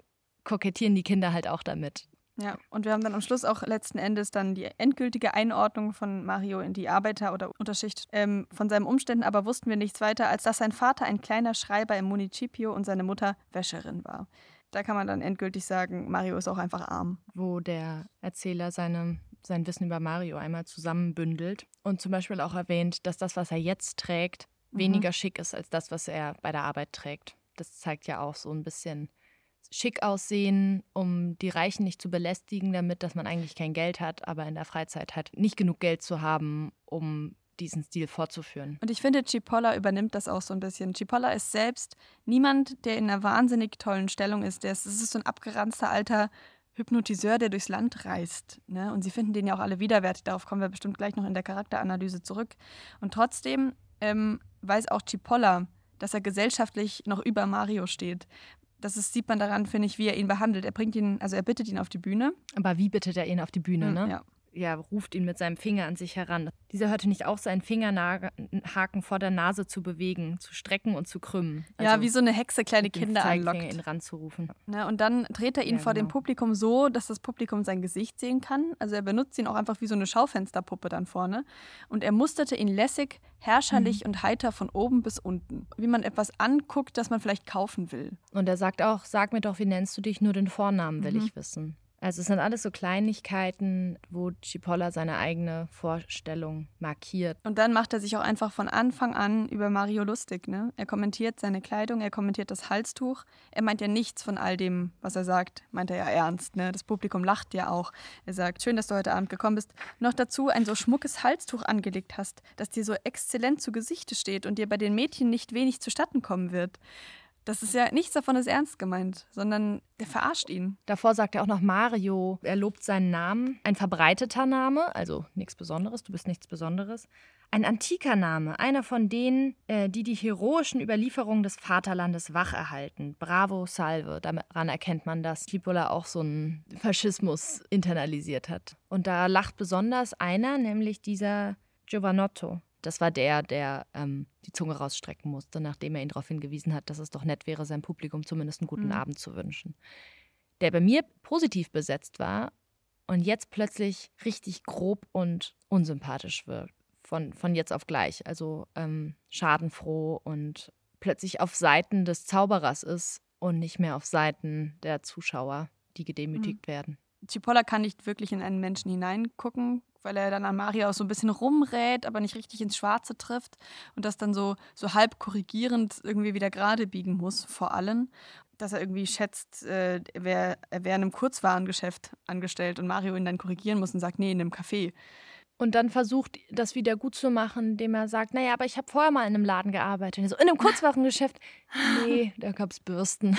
Speaker 2: kokettieren die Kinder halt auch damit.
Speaker 3: Ja, und wir haben dann am Schluss auch letzten Endes dann die endgültige Einordnung von Mario in die Arbeiter- oder Unterschicht. Ähm, von seinen Umständen aber wussten wir nichts weiter, als dass sein Vater ein kleiner Schreiber im Municipio und seine Mutter Wäscherin war. Da kann man dann endgültig sagen, Mario ist auch einfach arm.
Speaker 2: Wo der Erzähler seine, sein Wissen über Mario einmal zusammenbündelt und zum Beispiel auch erwähnt, dass das, was er jetzt trägt, mhm. weniger schick ist als das, was er bei der Arbeit trägt. Das zeigt ja auch so ein bisschen schick aussehen, um die Reichen nicht zu belästigen, damit, dass man eigentlich kein Geld hat, aber in der Freizeit hat nicht genug Geld zu haben, um diesen Stil fortzuführen.
Speaker 3: Und ich finde, Cipolla übernimmt das auch so ein bisschen. Cipolla ist selbst niemand, der in einer wahnsinnig tollen Stellung ist. Das ist so ein abgeranzter alter Hypnotiseur, der durchs Land reist. Ne? Und sie finden den ja auch alle widerwärtig. Darauf kommen wir bestimmt gleich noch in der Charakteranalyse zurück. Und trotzdem ähm, weiß auch Cipolla, dass er gesellschaftlich noch über Mario steht das ist, sieht man daran, finde ich, wie er ihn behandelt. Er bringt ihn, also er bittet ihn auf die Bühne.
Speaker 2: Aber wie bittet er ihn auf die Bühne, mhm, ne?
Speaker 3: Ja
Speaker 2: ja, ruft ihn mit seinem Finger an sich heran. Dieser hörte nicht auf, seinen Fingerhaken vor der Nase zu bewegen, zu strecken und zu krümmen.
Speaker 3: Also ja, wie so eine Hexe kleine Kinder anlockt.
Speaker 2: ihn ranzurufen.
Speaker 3: Ne, und dann dreht er ihn ja, vor genau. dem Publikum so, dass das Publikum sein Gesicht sehen kann. Also er benutzt ihn auch einfach wie so eine Schaufensterpuppe dann vorne. Und er musterte ihn lässig, herrscherlich mhm. und heiter von oben bis unten. Wie man etwas anguckt, das man vielleicht kaufen will.
Speaker 2: Und er sagt auch, sag mir doch, wie nennst du dich? Nur den Vornamen will mhm. ich wissen. Also es sind alles so Kleinigkeiten, wo Cipolla seine eigene Vorstellung markiert.
Speaker 3: Und dann macht er sich auch einfach von Anfang an über Mario lustig. Ne? Er kommentiert seine Kleidung, er kommentiert das Halstuch. Er meint ja nichts von all dem, was er sagt, meint er ja ernst. Ne? Das Publikum lacht ja auch. Er sagt, schön, dass du heute Abend gekommen bist. Noch dazu ein so schmuckes Halstuch angelegt hast, das dir so exzellent zu Gesichte steht und dir bei den Mädchen nicht wenig zustatten kommen wird. Das ist ja nichts davon ist ernst gemeint, sondern er verarscht ihn.
Speaker 2: Davor sagt er auch noch Mario. Er lobt seinen Namen. Ein verbreiteter Name, also nichts Besonderes, du bist nichts Besonderes. Ein antiker Name, einer von denen, äh, die die heroischen Überlieferungen des Vaterlandes wach erhalten. Bravo, Salve. Daran erkennt man, dass Tipola auch so einen Faschismus internalisiert hat. Und da lacht besonders einer, nämlich dieser Giovanotto. Das war der, der ähm, die Zunge rausstrecken musste, nachdem er ihn darauf hingewiesen hat, dass es doch nett wäre, seinem Publikum zumindest einen guten mhm. Abend zu wünschen. Der bei mir positiv besetzt war und jetzt plötzlich richtig grob und unsympathisch wirkt. Von, von jetzt auf gleich. Also ähm, schadenfroh und plötzlich auf Seiten des Zauberers ist und nicht mehr auf Seiten der Zuschauer, die gedemütigt mhm. werden.
Speaker 3: Cipolla kann nicht wirklich in einen Menschen hineingucken, weil er dann an Mario auch so ein bisschen rumrät, aber nicht richtig ins Schwarze trifft und das dann so, so halb korrigierend irgendwie wieder gerade biegen muss vor allem. Dass er irgendwie schätzt, äh, er wäre wär in einem Kurzwarengeschäft angestellt und Mario ihn dann korrigieren muss und sagt, nee, in einem Café.
Speaker 2: Und dann versucht, das wieder gut zu machen, indem er sagt, naja, aber ich habe vorher mal in einem Laden gearbeitet. Und so, in einem Kurzwarengeschäft? nee, da gab es Bürsten.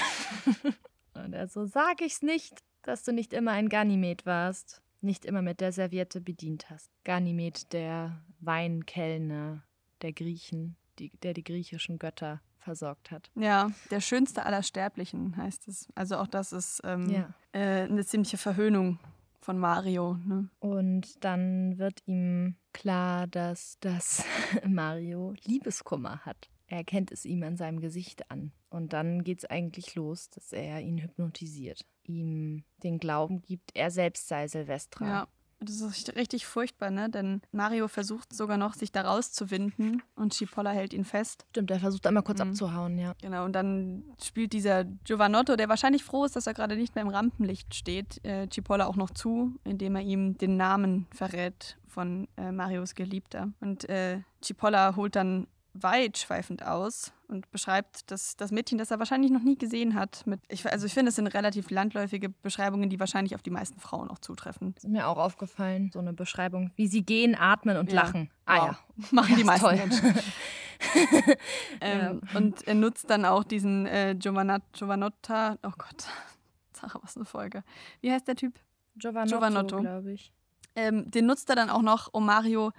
Speaker 2: und er so, sag ich's nicht, dass du nicht immer ein Ganymed warst nicht immer mit der Serviette bedient hast. Ganymed, der Weinkellner der Griechen, die, der die griechischen Götter versorgt hat.
Speaker 3: Ja, der schönste aller Sterblichen heißt es. Also auch das ist ähm, ja. äh, eine ziemliche Verhöhnung von Mario. Ne?
Speaker 2: Und dann wird ihm klar, dass, dass Mario Liebeskummer hat. Er erkennt es ihm an seinem Gesicht an. Und dann geht es eigentlich los, dass er ihn hypnotisiert, ihm den Glauben gibt, er selbst sei Silvestra.
Speaker 3: Ja. Das ist richtig furchtbar, ne? Denn Mario versucht sogar noch, sich da rauszuwinden und Cipolla hält ihn fest.
Speaker 2: Stimmt, er versucht einmal kurz mhm. abzuhauen, ja.
Speaker 3: Genau, und dann spielt dieser Giovanotto, der wahrscheinlich froh ist, dass er gerade nicht mehr im Rampenlicht steht, äh, Cipolla auch noch zu, indem er ihm den Namen verrät von äh, Marios Geliebter. Und äh, Cipolla holt dann weitschweifend aus und beschreibt das, das Mädchen, das er wahrscheinlich noch nie gesehen hat. Mit, ich, also ich finde, es sind relativ landläufige Beschreibungen, die wahrscheinlich auf die meisten Frauen auch zutreffen.
Speaker 2: Das ist mir auch aufgefallen, so eine Beschreibung, wie sie gehen, atmen und
Speaker 3: Ja.
Speaker 2: lachen. Ah
Speaker 3: Wow.
Speaker 2: ja.
Speaker 3: Machen die
Speaker 2: Ja,
Speaker 3: meisten
Speaker 2: toll.
Speaker 3: Menschen. ähm, Und er nutzt dann auch diesen äh, Giovanotta. Oh Gott, Sache, was eine Folge. Wie heißt der Typ?
Speaker 2: Giovanotto,
Speaker 3: Giovanotto.
Speaker 2: glaube ich.
Speaker 3: Ähm, den nutzt er dann auch noch, um Mario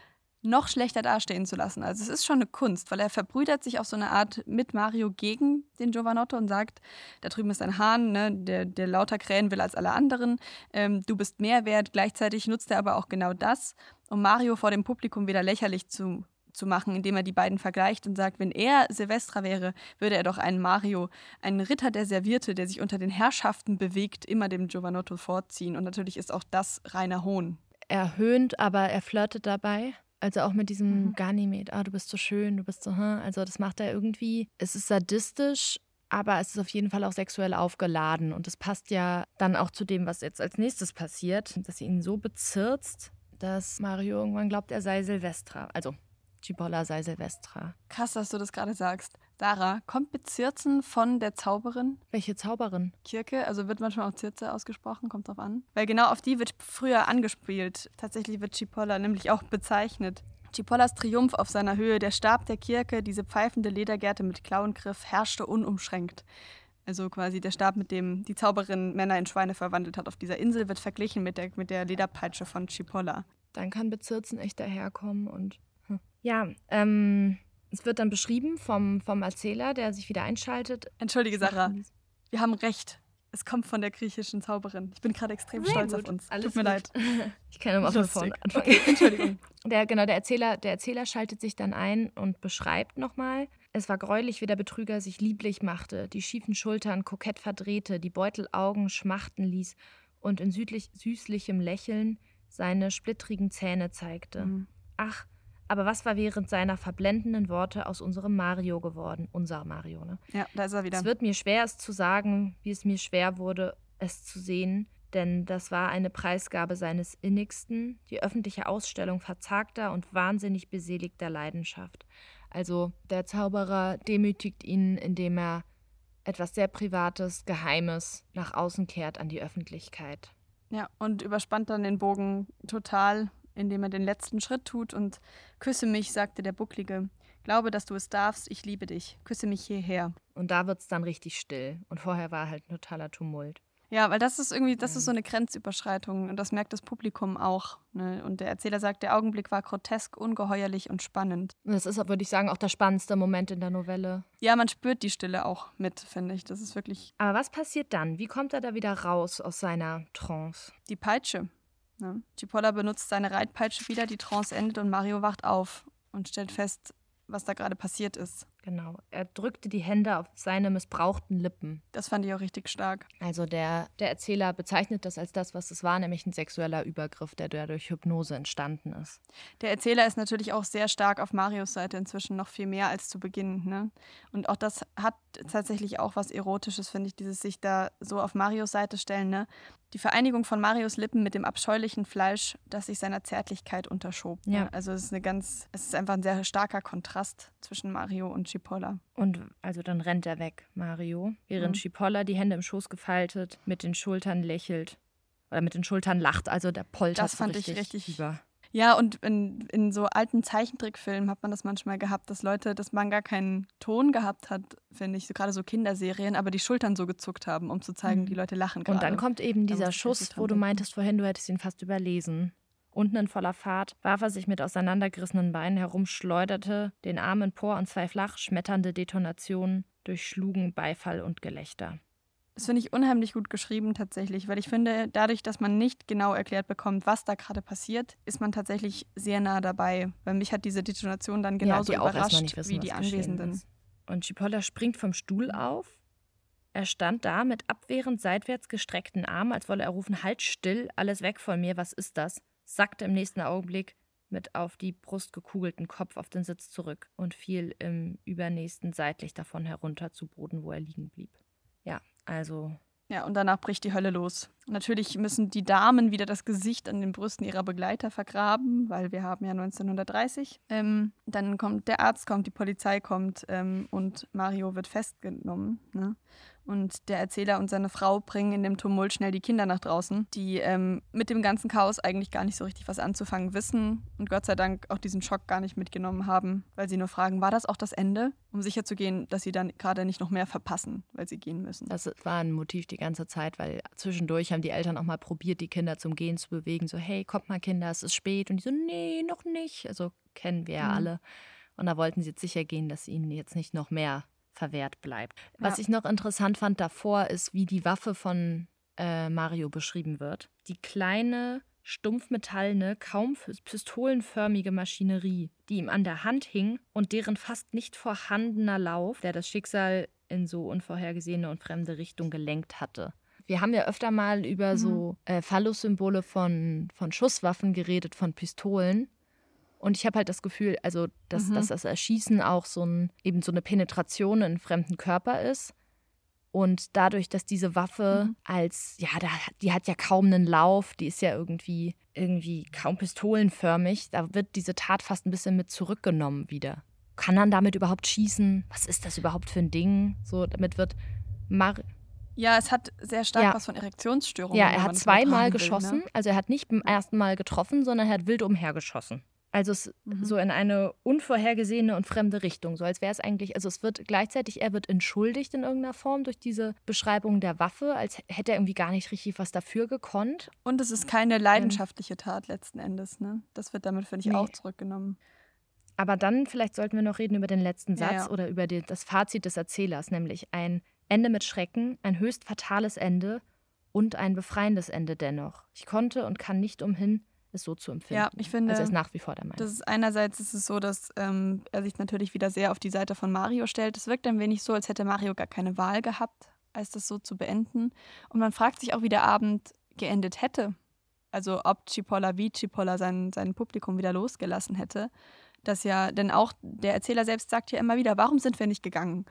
Speaker 3: noch schlechter dastehen zu lassen. Also es ist schon eine Kunst, weil er verbrüdert sich auf so eine Art mit Mario gegen den Giovanotto und sagt, da drüben ist ein Hahn, ne, der, der lauter krähen will als alle anderen. Ähm, du bist mehr wert. Gleichzeitig nutzt er aber auch genau das, um Mario vor dem Publikum wieder lächerlich zu, zu machen, indem er die beiden vergleicht und sagt, wenn er Silvestra wäre, würde er doch einen Mario, einen Ritter der Servierte, der sich unter den Herrschaften bewegt, immer dem Giovanotto vorziehen. Und natürlich ist auch das reiner Hohn.
Speaker 2: Er höhnt, aber er flirtet dabei. Also auch mit diesem
Speaker 3: Mhm.
Speaker 2: Ganymed, ah, du bist so schön, du bist so, hm. Also das macht er irgendwie. Es ist sadistisch, aber es ist auf jeden Fall auch sexuell aufgeladen. Und das passt ja dann auch zu dem, was jetzt als nächstes passiert, dass sie ihn so bezirzt, dass Mario irgendwann glaubt, er sei Silvestra. Also Cipolla sei Silvestra.
Speaker 3: Krass, dass du das gerade sagst. Sarah, kommt Bezirzen von der Zauberin
Speaker 2: Welche Zauberin?
Speaker 3: Kirke? Also wird manchmal auch Zirze ausgesprochen, kommt drauf an. Weil genau auf die wird früher angespielt. Tatsächlich wird Cipolla nämlich auch bezeichnet. Cipollas Triumph auf seiner Höhe, der Stab der Kirke, diese pfeifende Ledergerte mit Klauengriff, herrschte unumschränkt. Also quasi der Stab, mit dem die Zauberin Männer in Schweine verwandelt hat auf dieser Insel, wird verglichen mit der, mit der Lederpeitsche von Cipolla.
Speaker 2: Dann kann Bezirzen echt daherkommen und. Hm. Ja, ähm, es wird dann beschrieben vom, vom Erzähler, der sich wieder einschaltet.
Speaker 3: Entschuldige, Sarah, wir haben recht. Es kommt von der griechischen Zauberin. Ich bin gerade extrem
Speaker 2: Sehr
Speaker 3: stolz
Speaker 2: gut,
Speaker 3: auf uns.
Speaker 2: alles
Speaker 3: Tut mir
Speaker 2: gut.
Speaker 3: leid.
Speaker 2: Ich kann immer von vorne anfangen.
Speaker 3: Okay, Entschuldigung.
Speaker 2: Der, genau, der Erzähler, der Erzähler schaltet sich dann ein und beschreibt nochmal. Es war gräulich, wie der Betrüger sich lieblich machte, die schiefen Schultern kokett verdrehte, die Beutelaugen schmachten ließ und in südlich, süßlichem Lächeln seine splittrigen Zähne zeigte.
Speaker 3: Mhm.
Speaker 2: Ach, aber was war während seiner verblendenden Worte aus unserem Mario geworden? Unser Mario, ne?
Speaker 3: Ja, da ist er wieder.
Speaker 2: Es wird mir schwer, es zu sagen, wie es mir schwer wurde, es zu sehen, denn das war eine Preisgabe seines Innigsten, die öffentliche Ausstellung verzagter und wahnsinnig beseligter Leidenschaft. Also der Zauberer demütigt ihn, indem er etwas sehr Privates, Geheimes nach außen kehrt an die Öffentlichkeit.
Speaker 3: Ja, und überspannt dann den Bogen total, indem er den letzten Schritt tut und küsse mich, sagte der Bucklige. Glaube, dass du es darfst, ich liebe dich. Küsse mich hierher.
Speaker 2: Und da wird es dann richtig still. Und vorher war halt ein totaler Tumult.
Speaker 3: Ja, weil das ist irgendwie, das ist so eine Grenzüberschreitung und das merkt das Publikum auch. Ne? Und der Erzähler sagt, der Augenblick war grotesk, ungeheuerlich und spannend.
Speaker 2: Das ist, würde ich sagen, auch der spannendste Moment in der Novelle.
Speaker 3: Ja, man spürt die Stille auch mit, finde ich. Das ist wirklich
Speaker 2: Aber was passiert dann? Wie kommt er da wieder raus aus seiner Trance?
Speaker 3: die Peitsche. Ne? Cipolla benutzt seine Reitpeitsche wieder, die Trance endet und Mario wacht auf und stellt fest, was da gerade passiert ist.
Speaker 2: Genau. Er drückte die Hände auf seine missbrauchten Lippen.
Speaker 3: Das fand ich auch richtig stark.
Speaker 2: Also der, der Erzähler bezeichnet das als das, was es war, nämlich ein sexueller Übergriff, der da durch Hypnose entstanden ist.
Speaker 3: Der Erzähler ist natürlich auch sehr stark auf Marios Seite inzwischen noch viel mehr als zu Beginn. Ne? Und auch das hat tatsächlich auch was Erotisches, finde ich, dieses sich da so auf Marios Seite stellen. Ne? Die Vereinigung von Marios Lippen mit dem abscheulichen Fleisch, das sich seiner Zärtlichkeit unterschob.
Speaker 2: Ja.
Speaker 3: Ne? Also es ist eine ganz, es ist einfach ein sehr starker Kontrast zwischen Mario und Cipolla.
Speaker 2: Und also dann rennt er weg, Mario, während
Speaker 3: Mhm.
Speaker 2: Cipolla die Hände im Schoß gefaltet, mit den Schultern lächelt. Oder mit den Schultern lacht, also der poltert
Speaker 3: Das fand ich
Speaker 2: richtig,
Speaker 3: richtig-
Speaker 2: über.
Speaker 3: Ja, und in, in so alten Zeichentrickfilmen hat man das manchmal gehabt, dass Leute, dass man gar keinen Ton gehabt hat, finde ich, so gerade so Kinderserien, aber die Schultern so gezuckt haben, um zu zeigen,
Speaker 2: Mhm.
Speaker 3: die Leute lachen gerade.
Speaker 2: Und dann kommt eben dieser Schuss,
Speaker 3: richtig
Speaker 2: wo du meintest vorhin, du hättest ihn fast überlesen. Unten in voller Fahrt warf er sich mit auseinandergerissenen Beinen herum, schleuderte den Arm empor und zwei flach schmetternde Detonationen durchschlugen Beifall und Gelächter.
Speaker 3: Das finde ich unheimlich gut geschrieben tatsächlich, weil ich finde, dadurch, dass man nicht genau erklärt bekommt, was da gerade passiert, ist man tatsächlich sehr nah dabei. Weil mich hat diese Detonation dann genauso
Speaker 2: erstmal
Speaker 3: überrascht
Speaker 2: wissen,
Speaker 3: wie die Anwesenden.
Speaker 2: Und Cipolla springt vom Stuhl auf. Er stand da mit abwehrend seitwärts gestreckten Armen, als wolle er rufen: Halt still, alles weg von mir, was ist das? Sackte im nächsten Augenblick mit auf die Brust gekugelten Kopf auf den Sitz zurück und fiel im übernächsten seitlich davon herunter zu Boden, wo er liegen blieb. Ja, also
Speaker 3: Ja, und danach bricht die Hölle los. Natürlich müssen die Damen wieder das Gesicht an den Brüsten ihrer Begleiter vergraben, weil wir haben ja 1930. Ähm, dann kommt der Arzt, kommt, die Polizei kommt ähm, und Mario wird festgenommen. Ne? Und der Erzähler und seine Frau bringen in dem Tumult schnell die Kinder nach draußen, die ähm, mit dem ganzen Chaos eigentlich gar nicht so richtig was anzufangen wissen und Gott sei Dank auch diesen Schock gar nicht mitgenommen haben, weil sie nur fragen, war das auch das Ende? Um sicherzugehen, dass sie dann gerade nicht noch mehr verpassen, weil sie gehen müssen.
Speaker 2: Das war ein Motiv die ganze Zeit, weil zwischendurch haben die Eltern auch mal probiert, die Kinder zum Gehen zu bewegen. So, hey, kommt mal Kinder, es ist spät. Und die so, nee, noch nicht. Also kennen wir ja mhm. alle. Und da wollten sie jetzt sicher gehen, dass ihnen jetzt nicht noch mehr verwehrt bleibt. Ja. Was ich noch interessant fand davor, ist, wie die Waffe von äh, Mario beschrieben wird. Die kleine, stumpfmetallene, kaum pistolenförmige Maschinerie, die ihm an der Hand hing und deren fast nicht vorhandener Lauf, der das Schicksal in so unvorhergesehene und fremde Richtung gelenkt hatte. Wir haben ja öfter mal über mhm. so äh, Phallus-Symbole von, von Schusswaffen geredet, von Pistolen. Und ich habe halt das Gefühl, also dass, mhm. dass das Erschießen auch so ein, eben so eine Penetration in einen fremden Körper ist. Und dadurch, dass diese Waffe mhm. als, ja, da, die hat ja kaum einen Lauf, die ist ja irgendwie, irgendwie kaum pistolenförmig, da wird diese Tat fast ein bisschen mit zurückgenommen wieder. Kann man damit überhaupt schießen? Was ist das überhaupt für ein Ding? So, damit wird Mar
Speaker 3: ja, es hat sehr stark ja. was von Erektionsstörungen.
Speaker 2: Ja, er hat zweimal geschossen. Will, ne? Also er hat nicht beim ersten Mal getroffen, sondern er hat wild umhergeschossen. Also es, mhm. so in eine unvorhergesehene und fremde Richtung. So als wäre es eigentlich, also es wird gleichzeitig, er wird entschuldigt in irgendeiner Form durch diese Beschreibung der Waffe, als hätte er irgendwie gar nicht richtig was dafür gekonnt.
Speaker 3: Und es ist keine leidenschaftliche Tat letzten Endes, ne? Das wird damit, finde ich, nee. auch zurückgenommen.
Speaker 2: Aber dann vielleicht sollten wir noch reden über den letzten Satz ja, ja. oder über die, das Fazit des Erzählers, nämlich ein Ende mit Schrecken, ein höchst fatales Ende und ein befreiendes Ende dennoch. Ich konnte und kann nicht umhin, es so zu empfinden.
Speaker 3: Ja, ich finde.
Speaker 2: Also er ist nach wie vor der Meinung.
Speaker 3: Das ist einerseits ist es so, dass ähm, er sich natürlich wieder sehr auf die Seite von Mario stellt. Es wirkt ein wenig so, als hätte Mario gar keine Wahl gehabt, als das so zu beenden. Und man fragt sich auch, wie der Abend geendet hätte. Also ob Cipolla wie Cipolla sein, sein Publikum wieder losgelassen hätte. Das ja, denn auch der Erzähler selbst sagt ja immer wieder, warum sind wir nicht gegangen?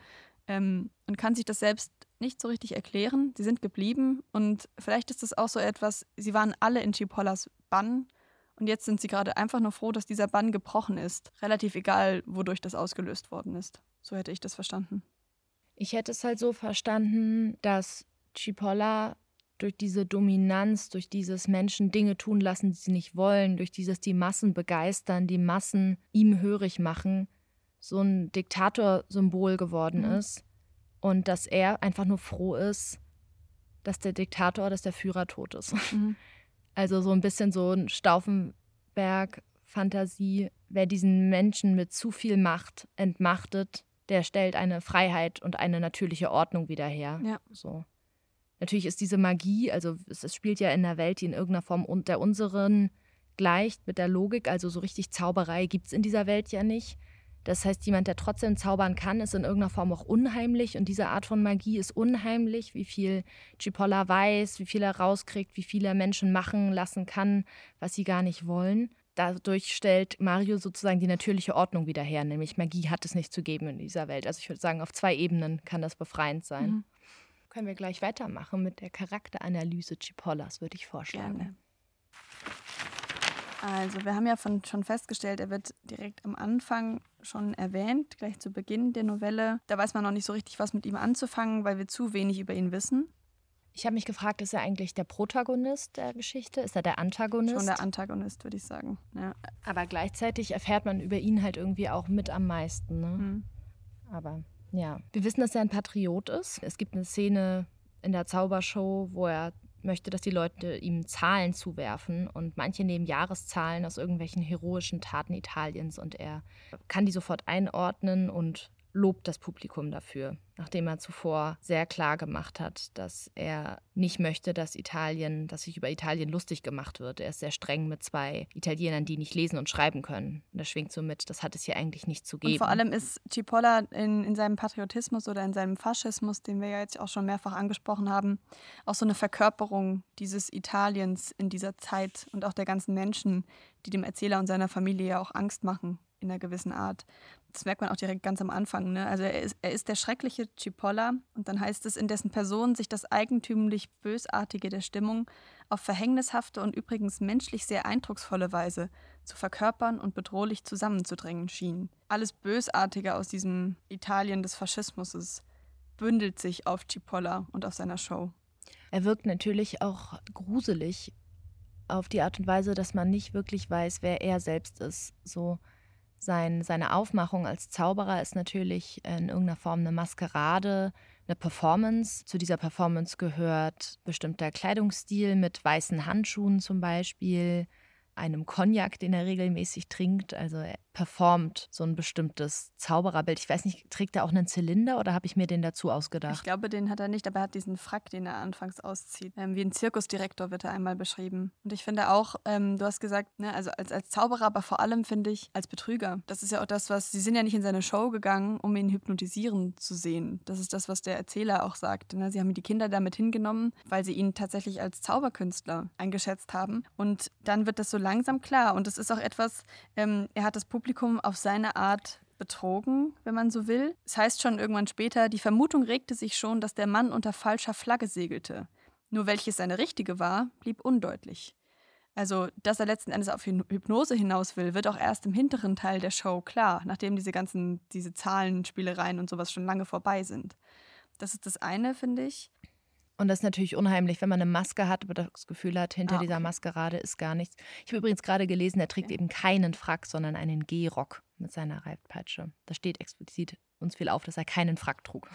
Speaker 3: Ähm, und kann sich das selbst nicht so richtig erklären. Sie sind geblieben und vielleicht ist es auch so etwas, sie waren alle in Chipollas Bann und jetzt sind sie gerade einfach nur froh, dass dieser Bann gebrochen ist. Relativ egal, wodurch das ausgelöst worden ist. So hätte ich das verstanden.
Speaker 2: Ich hätte es halt so verstanden, dass Chipolla durch diese Dominanz, durch dieses Menschen Dinge tun lassen, die sie nicht wollen, durch dieses die Massen begeistern, die Massen ihm hörig machen, so ein Diktatorsymbol geworden mhm. ist und dass er einfach nur froh ist, dass der Diktator, dass der Führer tot ist. Mhm. Also so ein bisschen so ein Stauffenberg-Fantasie. Wer diesen Menschen mit zu viel Macht entmachtet, der stellt eine Freiheit und eine natürliche Ordnung wieder her. Ja. So. Natürlich ist diese Magie, also es, es spielt ja in einer Welt, die in irgendeiner Form der unseren gleicht mit der Logik, also so richtig Zauberei gibt es in dieser Welt ja nicht. Das heißt, jemand, der trotzdem zaubern kann, ist in irgendeiner Form auch unheimlich und diese Art von Magie ist unheimlich, wie viel Chipolla weiß, wie viel er rauskriegt, wie viel er Menschen machen lassen kann, was sie gar nicht wollen. Dadurch stellt Mario sozusagen die natürliche Ordnung wieder her, nämlich Magie hat es nicht zu geben in dieser Welt. Also ich würde sagen, auf zwei Ebenen kann das befreiend sein. Mhm. Können wir gleich weitermachen mit der Charakteranalyse Chipollas, würde ich vorschlagen. Gerne.
Speaker 3: Also, wir haben ja von, schon festgestellt, er wird direkt am Anfang schon erwähnt, gleich zu Beginn der Novelle. Da weiß man noch nicht so richtig, was mit ihm anzufangen, weil wir zu wenig über ihn wissen.
Speaker 2: Ich habe mich gefragt, ist er eigentlich der Protagonist der Geschichte? Ist er der Antagonist?
Speaker 3: Schon der Antagonist, würde ich sagen. Ja.
Speaker 2: Aber gleichzeitig erfährt man über ihn halt irgendwie auch mit am meisten. Ne? Mhm. Aber ja. Wir wissen, dass er ein Patriot ist. Es gibt eine Szene in der Zaubershow, wo er möchte, dass die Leute ihm Zahlen zuwerfen. Und manche nehmen Jahreszahlen aus irgendwelchen heroischen Taten Italiens und er kann die sofort einordnen und lobt das Publikum dafür, nachdem er zuvor sehr klar gemacht hat, dass er nicht möchte, dass Italien, dass sich über Italien lustig gemacht wird. Er ist sehr streng mit zwei Italienern, die nicht lesen und schreiben können. Und das schwingt so mit, das hat es hier eigentlich nicht zu geben. Und
Speaker 3: vor allem ist Cipolla in, in seinem Patriotismus oder in seinem Faschismus, den wir ja jetzt auch schon mehrfach angesprochen haben, auch so eine Verkörperung dieses Italiens in dieser Zeit und auch der ganzen Menschen, die dem Erzähler und seiner Familie ja auch Angst machen in einer gewissen Art. Das merkt man auch direkt ganz am Anfang. Ne? Also er ist, er ist der schreckliche Chipolla und dann heißt es, in dessen Person sich das eigentümlich Bösartige der Stimmung auf verhängnishafte und übrigens menschlich sehr eindrucksvolle Weise zu verkörpern und bedrohlich zusammenzudrängen schien. Alles Bösartige aus diesem Italien des Faschismus bündelt sich auf Cipolla und auf seiner Show.
Speaker 2: Er wirkt natürlich auch gruselig auf die Art und Weise, dass man nicht wirklich weiß, wer er selbst ist. So sein, seine Aufmachung als Zauberer ist natürlich in irgendeiner Form eine Maskerade, eine Performance. Zu dieser Performance gehört bestimmter Kleidungsstil mit weißen Handschuhen zum Beispiel, einem Cognac, den er regelmäßig trinkt. Also performt so ein bestimmtes Zaubererbild. Ich weiß nicht, trägt er auch einen Zylinder oder habe ich mir den dazu ausgedacht?
Speaker 3: Ich glaube, den hat er nicht, aber er hat diesen Frack, den er anfangs auszieht. Ähm, wie ein Zirkusdirektor wird er einmal beschrieben. Und ich finde auch, ähm, du hast gesagt, ne, also als, als Zauberer, aber vor allem finde ich als Betrüger. Das ist ja auch das, was, sie sind ja nicht in seine Show gegangen, um ihn hypnotisieren zu sehen. Das ist das, was der Erzähler auch sagt. Ne? Sie haben die Kinder damit hingenommen, weil sie ihn tatsächlich als Zauberkünstler eingeschätzt haben. Und dann wird das so langsam klar. Und das ist auch etwas, ähm, er hat das Publikum Publikum auf seine Art betrogen, wenn man so will. Es heißt schon irgendwann später, die Vermutung regte sich schon, dass der Mann unter falscher Flagge segelte. Nur welches seine richtige war, blieb undeutlich. Also, dass er letzten Endes auf Hypnose hinaus will, wird auch erst im hinteren Teil der Show klar, nachdem diese ganzen, diese Zahlenspielereien und sowas schon lange vorbei sind. Das ist das eine, finde ich.
Speaker 2: Und das ist natürlich unheimlich, wenn man eine Maske hat, aber das Gefühl hat, hinter ah, okay. dieser Maskerade ist gar nichts. Ich habe übrigens gerade gelesen, er trägt ja. eben keinen Frack, sondern einen Gehrock mit seiner Reitpeitsche. Da steht explizit uns viel auf, dass er keinen Frack trug.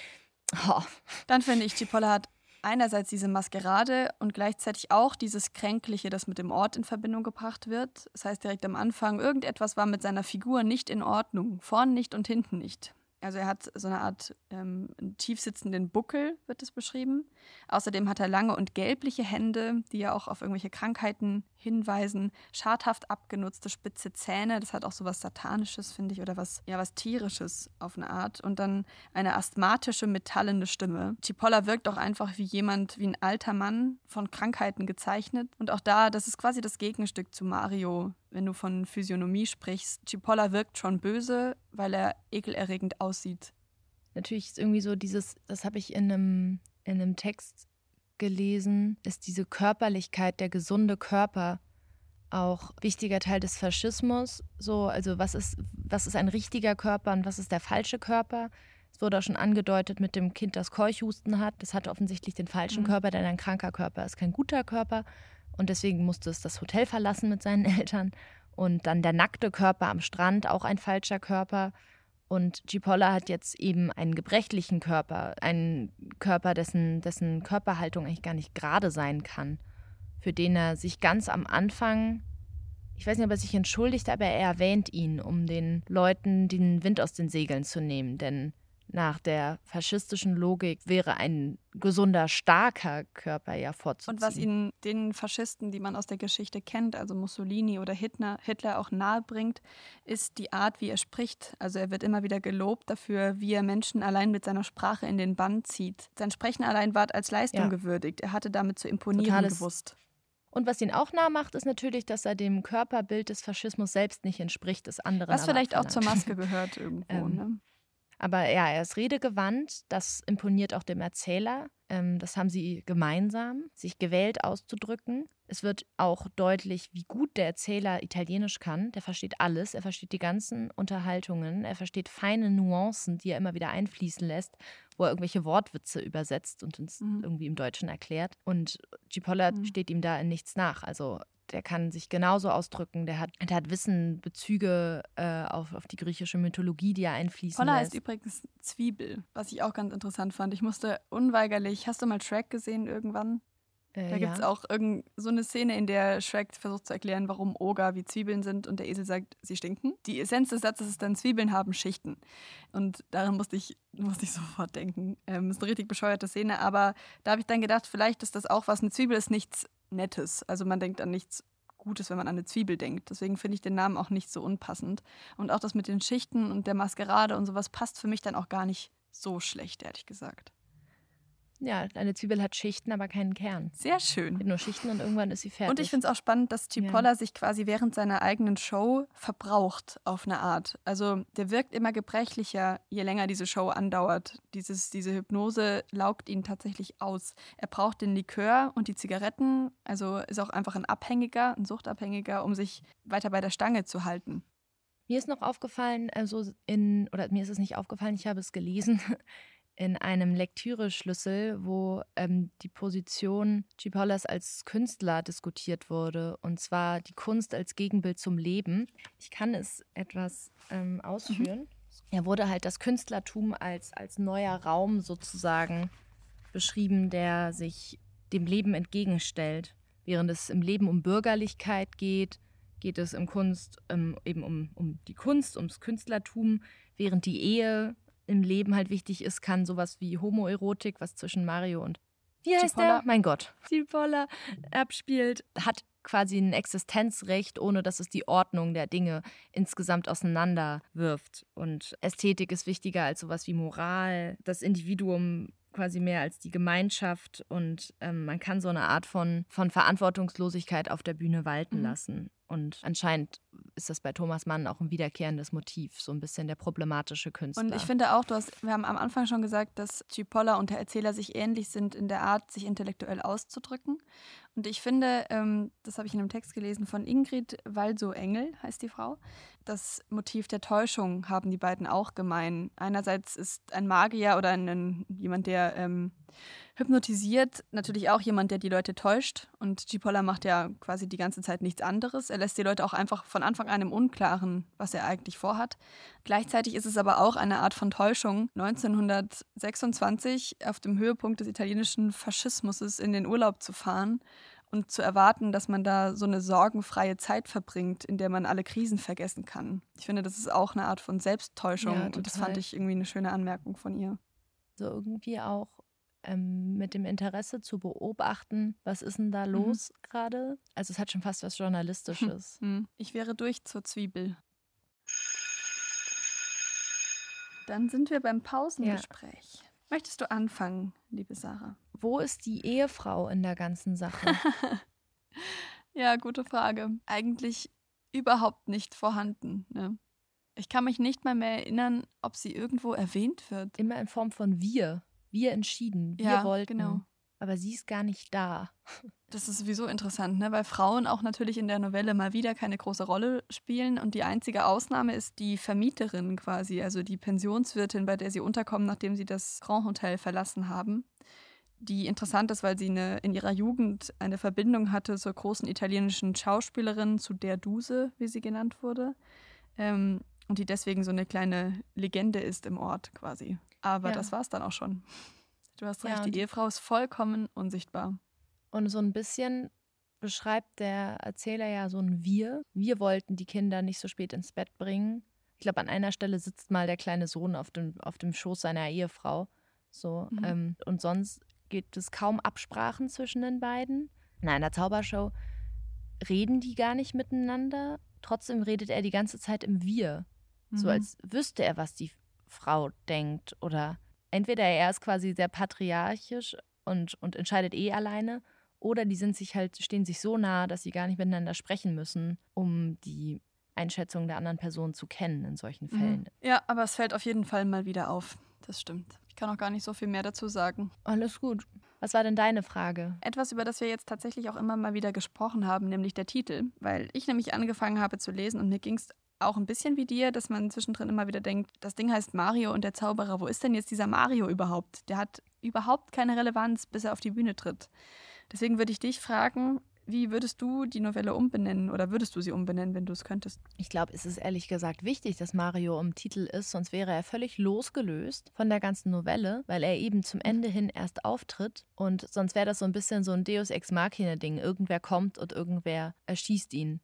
Speaker 3: oh. Dann finde ich, Cipolla hat einerseits diese Maskerade und gleichzeitig auch dieses Kränkliche, das mit dem Ort in Verbindung gebracht wird. Das heißt direkt am Anfang, irgendetwas war mit seiner Figur nicht in Ordnung, vorn nicht und hinten nicht. Also er hat so eine Art ähm, tiefsitzenden Buckel, wird es beschrieben. Außerdem hat er lange und gelbliche Hände, die ja auch auf irgendwelche Krankheiten hinweisen. Schadhaft abgenutzte spitze Zähne, das hat auch so was Satanisches, finde ich, oder was, ja, was Tierisches auf eine Art. Und dann eine asthmatische, metallende Stimme. Cipolla wirkt auch einfach wie jemand, wie ein alter Mann, von Krankheiten gezeichnet. Und auch da, das ist quasi das Gegenstück zu Mario, wenn du von Physiognomie sprichst. Cipolla wirkt schon böse, weil er ekelerregend aussieht.
Speaker 2: Natürlich ist irgendwie so dieses, das habe ich in einem, in einem Text gelesen, ist diese Körperlichkeit, der gesunde Körper auch wichtiger Teil des Faschismus. So, also was ist, was ist ein richtiger Körper und was ist der falsche Körper? Es wurde auch schon angedeutet mit dem Kind, das Keuchhusten hat. Das hat offensichtlich den falschen mhm. Körper, denn ein kranker Körper ist kein guter Körper. Und deswegen musste es das Hotel verlassen mit seinen Eltern. Und dann der nackte Körper am Strand, auch ein falscher Körper. Und Cipolla hat jetzt eben einen gebrechlichen Körper, einen Körper, dessen, dessen Körperhaltung eigentlich gar nicht gerade sein kann, für den er sich ganz am Anfang, ich weiß nicht, ob er sich entschuldigt, aber er erwähnt ihn, um den Leuten den Wind aus den Segeln zu nehmen. Denn nach der faschistischen Logik wäre ein gesunder, starker Körper ja vorzuziehen.
Speaker 3: Und was ihnen den Faschisten, die man aus der Geschichte kennt, also Mussolini oder Hitler, Hitler auch nahe bringt, ist die Art, wie er spricht. Also er wird immer wieder gelobt dafür, wie er Menschen allein mit seiner Sprache in den Bann zieht. Sein Sprechen allein ward als Leistung ja. gewürdigt. Er hatte damit zu imponieren Totales gewusst.
Speaker 2: Und was ihn auch nah macht, ist natürlich, dass er dem Körperbild des Faschismus selbst nicht entspricht, des anderen.
Speaker 3: Was vielleicht auch zur Maske gehört irgendwo. ähm, ne?
Speaker 2: Aber ja, er ist redegewandt, das imponiert auch dem Erzähler. Ähm, das haben sie gemeinsam, sich gewählt auszudrücken. Es wird auch deutlich, wie gut der Erzähler Italienisch kann. Der versteht alles, er versteht die ganzen Unterhaltungen, er versteht feine Nuancen, die er immer wieder einfließen lässt, wo er irgendwelche Wortwitze übersetzt und uns mhm. irgendwie im Deutschen erklärt. Und Cipolla mhm. steht ihm da in nichts nach. Also der kann sich genauso ausdrücken. Der hat, der hat Wissen, Bezüge äh, auf, auf die griechische Mythologie, die er einfließen
Speaker 3: Polla
Speaker 2: lässt.
Speaker 3: ist übrigens Zwiebel, was ich auch ganz interessant fand. Ich musste unweigerlich, hast du mal Shrek gesehen irgendwann? Äh, da gibt es ja. auch irgend so eine Szene, in der Shrek versucht zu erklären, warum Oger wie Zwiebeln sind und der Esel sagt, sie stinken. Die Essenz des Satzes ist dann, Zwiebeln haben Schichten. Und daran musste ich, musste ich sofort denken. Ähm, ist eine richtig bescheuerte Szene, aber da habe ich dann gedacht, vielleicht ist das auch was. Eine Zwiebel ist nichts Nettes. Also man denkt an nichts Gutes, wenn man an eine Zwiebel denkt. Deswegen finde ich den Namen auch nicht so unpassend. Und auch das mit den Schichten und der Maskerade und sowas passt für mich dann auch gar nicht so schlecht, ehrlich gesagt.
Speaker 2: Ja, eine Zwiebel hat Schichten, aber keinen Kern.
Speaker 3: Sehr schön.
Speaker 2: Hat nur Schichten und irgendwann ist sie fertig.
Speaker 3: Und ich finde es auch spannend, dass Cipolla ja. sich quasi während seiner eigenen Show verbraucht auf eine Art. Also der wirkt immer gebrechlicher, je länger diese Show andauert. Dieses, diese Hypnose laugt ihn tatsächlich aus. Er braucht den Likör und die Zigaretten, also ist auch einfach ein Abhängiger, ein Suchtabhängiger, um sich weiter bei der Stange zu halten.
Speaker 2: Mir ist noch aufgefallen, also in, oder mir ist es nicht aufgefallen, ich habe es gelesen, in einem Lektüreschlüssel, wo ähm, die Position Chipolas als Künstler diskutiert wurde, und zwar die Kunst als Gegenbild zum Leben. Ich kann es etwas ähm, mhm. ausführen. Mhm. Er wurde halt das Künstlertum als, als neuer Raum sozusagen beschrieben, der sich dem Leben entgegenstellt. Während es im Leben um Bürgerlichkeit geht, geht es im Kunst ähm, eben um, um die Kunst, ums Künstlertum, während die Ehe im Leben halt wichtig ist, kann sowas wie Homoerotik, was zwischen Mario und wie heißt Cipolla. der? Mein Gott. Cipolla abspielt, hat quasi ein Existenzrecht, ohne dass es die Ordnung der Dinge insgesamt auseinanderwirft. Und Ästhetik ist wichtiger als sowas wie Moral. Das Individuum quasi mehr als die Gemeinschaft und ähm, man kann so eine Art von, von Verantwortungslosigkeit auf der Bühne walten mhm. lassen. Und anscheinend ist das bei Thomas Mann auch ein wiederkehrendes Motiv, so ein bisschen der problematische Künstler.
Speaker 3: Und ich finde auch, du hast, wir haben am Anfang schon gesagt, dass Cipolla und der Erzähler sich ähnlich sind in der Art, sich intellektuell auszudrücken. Und ich finde, ähm, das habe ich in einem Text gelesen von Ingrid Walso-Engel, heißt die Frau. Das Motiv der Täuschung haben die beiden auch gemein. Einerseits ist ein Magier oder ein, ein jemand, der ähm, hypnotisiert, natürlich auch jemand, der die Leute täuscht. Und Cipolla macht ja quasi die ganze Zeit nichts anderes. Er lässt die Leute auch einfach von Anfang an im Unklaren, was er eigentlich vorhat. Gleichzeitig ist es aber auch eine Art von Täuschung, 1926 auf dem Höhepunkt des italienischen Faschismus in den Urlaub zu fahren und zu erwarten, dass man da so eine sorgenfreie Zeit verbringt, in der man alle Krisen vergessen kann. Ich finde, das ist auch eine Art von Selbsttäuschung ja, und das fand ich irgendwie eine schöne Anmerkung von ihr.
Speaker 2: So irgendwie auch ähm, mit dem Interesse zu beobachten, was ist denn da mhm. los mhm. gerade? Also es hat schon fast was Journalistisches.
Speaker 3: Mhm. Ich wäre durch zur Zwiebel. Dann sind wir beim Pausengespräch. Ja. Möchtest du anfangen, liebe Sarah?
Speaker 2: Wo ist die Ehefrau in der ganzen Sache?
Speaker 3: ja, gute Frage. Eigentlich überhaupt nicht vorhanden. Ne? Ich kann mich nicht mal mehr erinnern, ob sie irgendwo erwähnt wird.
Speaker 2: Immer in Form von wir wir entschieden, wir ja, wollten. Genau. Aber sie ist gar nicht da.
Speaker 3: Das ist sowieso interessant, ne? weil Frauen auch natürlich in der Novelle mal wieder keine große Rolle spielen. Und die einzige Ausnahme ist die Vermieterin quasi, also die Pensionswirtin, bei der sie unterkommen, nachdem sie das Grand Hotel verlassen haben. Die interessant ist, weil sie eine, in ihrer Jugend eine Verbindung hatte zur großen italienischen Schauspielerin, zu der Duse, wie sie genannt wurde. Ähm, und die deswegen so eine kleine Legende ist im Ort quasi. Aber ja. das war es dann auch schon. Du hast recht, ja, die Ehefrau ist vollkommen unsichtbar.
Speaker 2: Und so ein bisschen beschreibt der Erzähler ja so ein Wir. Wir wollten die Kinder nicht so spät ins Bett bringen. Ich glaube, an einer Stelle sitzt mal der kleine Sohn auf dem, auf dem Schoß seiner Ehefrau. So, mhm. ähm, und sonst gibt es kaum Absprachen zwischen den beiden. In einer Zaubershow reden die gar nicht miteinander. Trotzdem redet er die ganze Zeit im Wir. Mhm. So als wüsste er, was die Frau denkt oder entweder er ist quasi sehr patriarchisch und, und entscheidet eh alleine oder die sind sich halt, stehen sich so nah, dass sie gar nicht miteinander sprechen müssen, um die Einschätzung der anderen Person zu kennen in solchen mhm. Fällen.
Speaker 3: Ja, aber es fällt auf jeden Fall mal wieder auf. Das stimmt. Ich kann auch gar nicht so viel mehr dazu sagen.
Speaker 2: Alles gut. Was war denn deine Frage?
Speaker 3: Etwas, über das wir jetzt tatsächlich auch immer mal wieder gesprochen haben, nämlich der Titel. Weil ich nämlich angefangen habe zu lesen und mir ging es auch ein bisschen wie dir, dass man zwischendrin immer wieder denkt, das Ding heißt Mario und der Zauberer. Wo ist denn jetzt dieser Mario überhaupt? Der hat überhaupt keine Relevanz, bis er auf die Bühne tritt. Deswegen würde ich dich fragen, wie würdest du die Novelle umbenennen oder würdest du sie umbenennen, wenn du es könntest?
Speaker 2: Ich glaube, es ist ehrlich gesagt wichtig, dass Mario im Titel ist, sonst wäre er völlig losgelöst von der ganzen Novelle, weil er eben zum Ende hin erst auftritt und sonst wäre das so ein bisschen so ein Deus Ex Machina Ding. Irgendwer kommt und irgendwer erschießt ihn.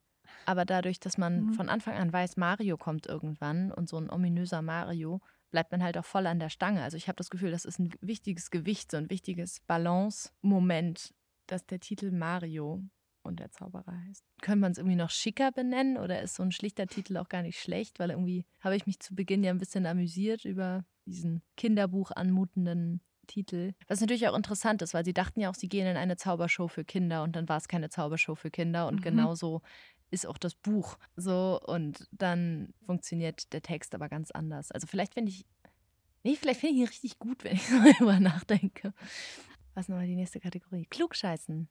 Speaker 2: Aber dadurch, dass man mhm. von Anfang an weiß, Mario kommt irgendwann und so ein ominöser Mario, bleibt man halt auch voll an der Stange. Also ich habe das Gefühl, das ist ein wichtiges Gewicht, so ein wichtiges Balance-Moment, dass der Titel Mario und der Zauberer heißt. Könnte man es irgendwie noch schicker benennen oder ist so ein schlichter Titel auch gar nicht schlecht? Weil irgendwie habe ich mich zu Beginn ja ein bisschen amüsiert über diesen Kinderbuch anmutenden Titel. Was natürlich auch interessant ist, weil sie dachten ja auch, sie gehen in eine Zaubershow für Kinder und dann war es keine Zaubershow für Kinder und mhm. genauso ist auch das Buch so und dann funktioniert der Text aber ganz anders. Also vielleicht finde ich, nee, vielleicht finde ich ihn richtig gut, wenn ich so darüber nachdenke. Was ist nochmal die nächste Kategorie? Klugscheißen.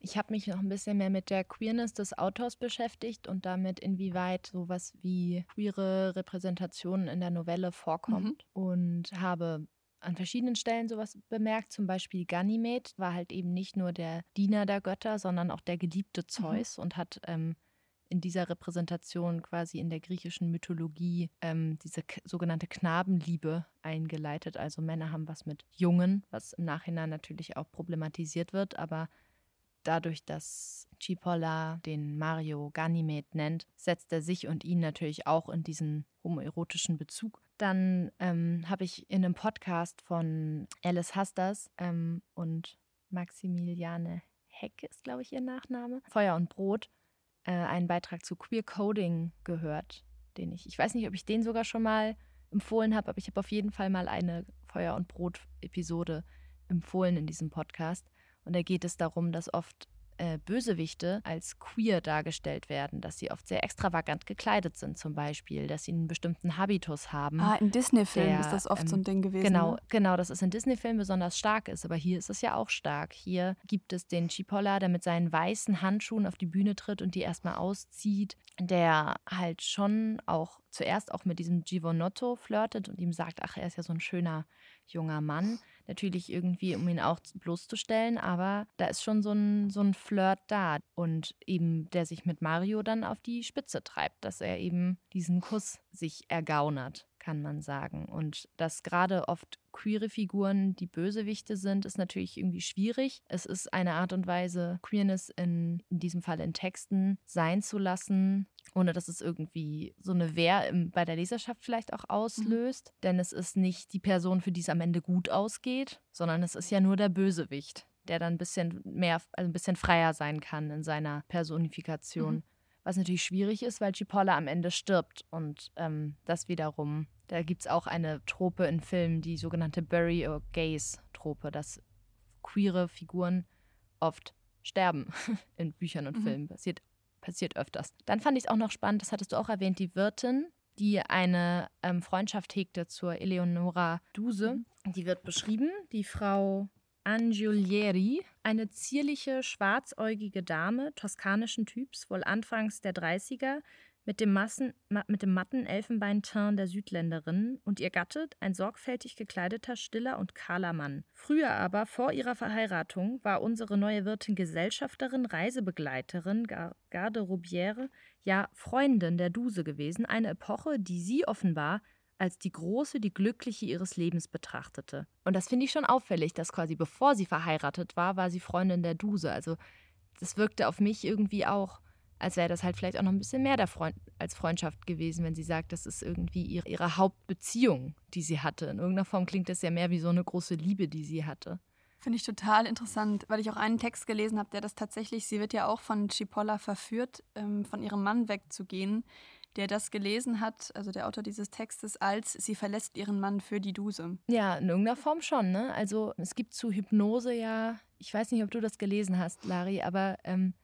Speaker 2: Ich habe mich noch ein bisschen mehr mit der Queerness des Autors beschäftigt und damit, inwieweit sowas wie queere Repräsentationen in der Novelle vorkommt mhm. und habe an verschiedenen Stellen sowas bemerkt. Zum Beispiel Ganymed war halt eben nicht nur der Diener der Götter, sondern auch der geliebte mhm. Zeus mhm. und hat ähm, in dieser Repräsentation quasi in der griechischen Mythologie ähm, diese sogenannte Knabenliebe eingeleitet. Also Männer haben was mit Jungen, was im Nachhinein natürlich auch problematisiert wird, aber dadurch, dass Cipolla den Mario Ganymed nennt, setzt er sich und ihn natürlich auch in diesen homoerotischen Bezug. Dann ähm, habe ich in einem Podcast von Alice Hastas ähm, und Maximiliane Heck ist, glaube ich, ihr Nachname, Feuer und Brot, äh, einen Beitrag zu Queer Coding gehört, den ich, ich weiß nicht, ob ich den sogar schon mal empfohlen habe, aber ich habe auf jeden Fall mal eine Feuer und Brot-Episode empfohlen in diesem Podcast. Und da geht es darum, dass oft äh, Bösewichte als queer dargestellt werden, dass sie oft sehr extravagant gekleidet sind zum Beispiel, dass sie einen bestimmten Habitus haben.
Speaker 3: Ah, in Disney-Filmen ist das oft ähm, so ein ähm, Ding gewesen.
Speaker 2: Genau,
Speaker 3: ne?
Speaker 2: genau, dass es in Disney-Filmen besonders stark ist, aber hier ist es ja auch stark. Hier gibt es den Chipolla, der mit seinen weißen Handschuhen auf die Bühne tritt und die erstmal auszieht, der halt schon auch zuerst auch mit diesem Givonotto flirtet und ihm sagt, ach, er ist ja so ein schöner junger Mann natürlich irgendwie, um ihn auch bloßzustellen, aber da ist schon so ein, so ein Flirt da und eben der sich mit Mario dann auf die Spitze treibt, dass er eben diesen Kuss sich ergaunert, kann man sagen. Und dass gerade oft queere Figuren die Bösewichte sind, ist natürlich irgendwie schwierig. Es ist eine Art und Weise, Queerness in, in diesem Fall in Texten sein zu lassen, ohne dass es irgendwie so eine Wehr im, bei der Leserschaft vielleicht auch auslöst. Mhm. Denn es ist nicht die Person, für die es am Ende gut ausgeht, sondern es ist ja nur der Bösewicht, der dann ein bisschen mehr, also ein bisschen freier sein kann in seiner Personifikation. Mhm. Was natürlich schwierig ist, weil Chipolla am Ende stirbt. Und ähm, das wiederum, da gibt es auch eine Trope in Filmen, die sogenannte Bury or Gaze-Trope, dass queere Figuren oft sterben in Büchern und mhm. Filmen. Passiert passiert öfters. Dann fand ich es auch noch spannend, das hattest du auch erwähnt, die Wirtin, die eine ähm, Freundschaft hegte zur Eleonora Duse. Mhm. Die wird beschrieben, die Frau Angiulieri, eine zierliche, schwarzäugige Dame toskanischen Typs, wohl anfangs der 30er, mit dem, Massen, mit dem matten Elfenbeinteint der Südländerin und ihr Gatte ein sorgfältig gekleideter, stiller und kahler Mann. Früher aber, vor ihrer Verheiratung, war unsere neue Wirtin Gesellschafterin, Reisebegleiterin, Garderobiere, ja Freundin der Duse gewesen, eine Epoche, die sie offenbar als die große, die glückliche ihres Lebens betrachtete. Und das finde ich schon auffällig, dass quasi bevor sie verheiratet war, war sie Freundin der Duse. Also das wirkte auf mich irgendwie auch als wäre das halt vielleicht auch noch ein bisschen mehr der Freund als Freundschaft gewesen, wenn sie sagt, das ist irgendwie ihre, ihre Hauptbeziehung, die sie hatte. In irgendeiner Form klingt das ja mehr wie so eine große Liebe, die sie hatte.
Speaker 3: Finde ich total interessant, weil ich auch einen Text gelesen habe, der das tatsächlich, sie wird ja auch von Chipolla verführt, ähm, von ihrem Mann wegzugehen, der das gelesen hat, also der Autor dieses Textes, als sie verlässt ihren Mann für die Duse.
Speaker 2: Ja, in irgendeiner Form schon, ne? Also es gibt zu Hypnose ja, ich weiß nicht, ob du das gelesen hast, Lari, aber ähm,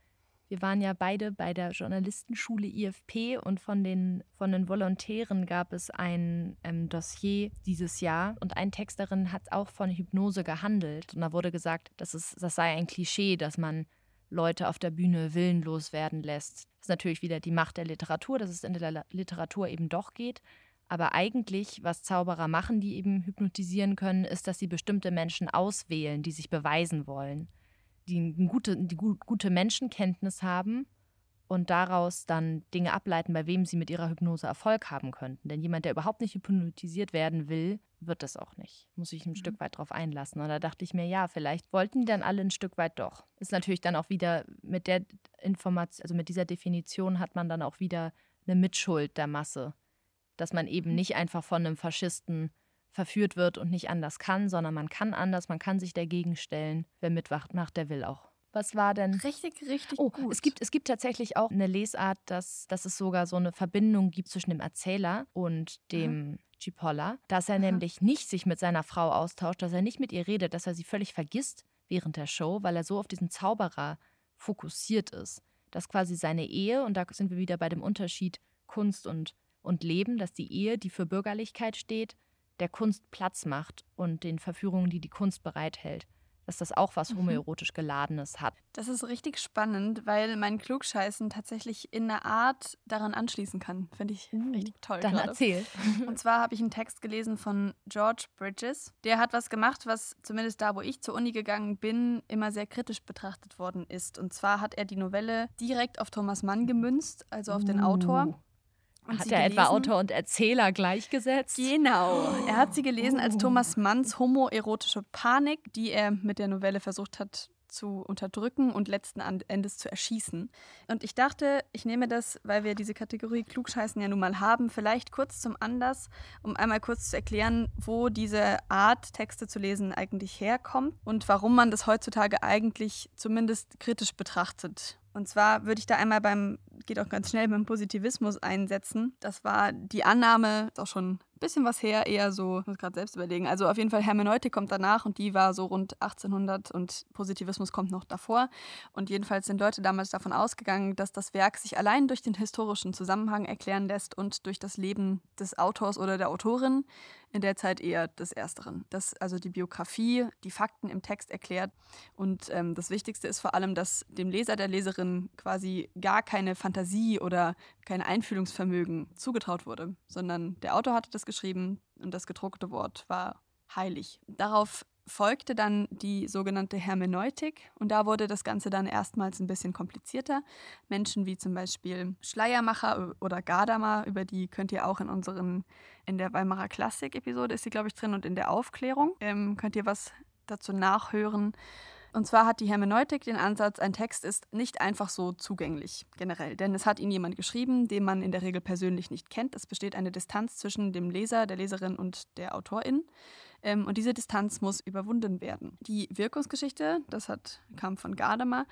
Speaker 2: wir waren ja beide bei der Journalistenschule IFP und von den, von den Volontären gab es ein ähm, Dossier dieses Jahr und ein Text darin hat auch von Hypnose gehandelt. Und da wurde gesagt, das, ist, das sei ein Klischee, dass man Leute auf der Bühne willenlos werden lässt. Das ist natürlich wieder die Macht der Literatur, dass es in der Literatur eben doch geht. Aber eigentlich, was Zauberer machen, die eben hypnotisieren können, ist, dass sie bestimmte Menschen auswählen, die sich beweisen wollen die eine gute, die gute Menschenkenntnis haben und daraus dann Dinge ableiten, bei wem sie mit ihrer Hypnose Erfolg haben könnten. Denn jemand, der überhaupt nicht hypnotisiert werden will, wird das auch nicht. Muss sich ein mhm. Stück weit darauf einlassen. Und da dachte ich mir, ja, vielleicht wollten die dann alle ein Stück weit doch. Ist natürlich dann auch wieder mit der Information, also mit dieser Definition hat man dann auch wieder eine Mitschuld der Masse. Dass man eben mhm. nicht einfach von einem Faschisten verführt wird und nicht anders kann, sondern man kann anders, man kann sich dagegen stellen. Wer mitmacht, macht, der will auch. Was war denn?
Speaker 3: Richtig, richtig
Speaker 2: oh,
Speaker 3: gut.
Speaker 2: Es gibt, es gibt tatsächlich auch eine Lesart, dass, dass es sogar so eine Verbindung gibt zwischen dem Erzähler und dem Cipolla, dass er Aha. nämlich nicht sich mit seiner Frau austauscht, dass er nicht mit ihr redet, dass er sie völlig vergisst während der Show, weil er so auf diesen Zauberer fokussiert ist. Dass quasi seine Ehe, und da sind wir wieder bei dem Unterschied Kunst und, und Leben, dass die Ehe, die für Bürgerlichkeit steht, der Kunst Platz macht und den Verführungen, die die Kunst bereithält dass das auch was mhm. homoerotisch Geladenes hat.
Speaker 3: Das ist richtig spannend, weil mein Klugscheißen tatsächlich in einer Art daran anschließen kann. Finde ich uh, richtig toll.
Speaker 2: Dann gerade. erzähl.
Speaker 3: Und zwar habe ich einen Text gelesen von George Bridges. Der hat was gemacht, was zumindest da, wo ich zur Uni gegangen bin, immer sehr kritisch betrachtet worden ist. Und zwar hat er die Novelle direkt auf Thomas Mann gemünzt, also auf uh. den Autor.
Speaker 2: Und hat er etwa Autor und Erzähler gleichgesetzt?
Speaker 3: Genau. Er hat sie gelesen als Thomas Manns homoerotische Panik, die er mit der Novelle versucht hat zu unterdrücken und letzten Endes zu erschießen. Und ich dachte, ich nehme das, weil wir diese Kategorie Klugscheißen ja nun mal haben, vielleicht kurz zum Anlass, um einmal kurz zu erklären, wo diese Art, Texte zu lesen, eigentlich herkommt und warum man das heutzutage eigentlich zumindest kritisch betrachtet. Und zwar würde ich da einmal beim, geht auch ganz schnell beim Positivismus einsetzen. Das war die Annahme, ist auch schon bisschen was her, eher so, ich muss gerade selbst überlegen. Also auf jeden Fall Hermeneutik kommt danach und die war so rund 1800 und Positivismus kommt noch davor. Und jedenfalls sind Leute damals davon ausgegangen, dass das Werk sich allein durch den historischen Zusammenhang erklären lässt und durch das Leben des Autors oder der Autorin. In der Zeit eher des Ersteren. Dass also die Biografie, die Fakten im Text erklärt. Und ähm, das Wichtigste ist vor allem, dass dem Leser, der Leserin quasi gar keine Fantasie oder kein Einfühlungsvermögen zugetraut wurde, sondern der Autor hatte das geschrieben und das gedruckte Wort war heilig. Darauf folgte dann die sogenannte Hermeneutik und da wurde das Ganze dann erstmals ein bisschen komplizierter. Menschen wie zum Beispiel Schleiermacher oder Gadamer, über die könnt ihr auch in unseren, in der Weimarer Klassik-Episode ist sie, glaube ich, drin und in der Aufklärung ähm, könnt ihr was dazu nachhören. Und zwar hat die Hermeneutik den Ansatz, ein Text ist nicht einfach so zugänglich generell, denn es hat ihn jemand geschrieben, den man in der Regel persönlich nicht kennt. Es besteht eine Distanz zwischen dem Leser, der Leserin und der Autorin. Ähm, und diese Distanz muss überwunden werden. Die Wirkungsgeschichte, das hat, kam von Gadamer,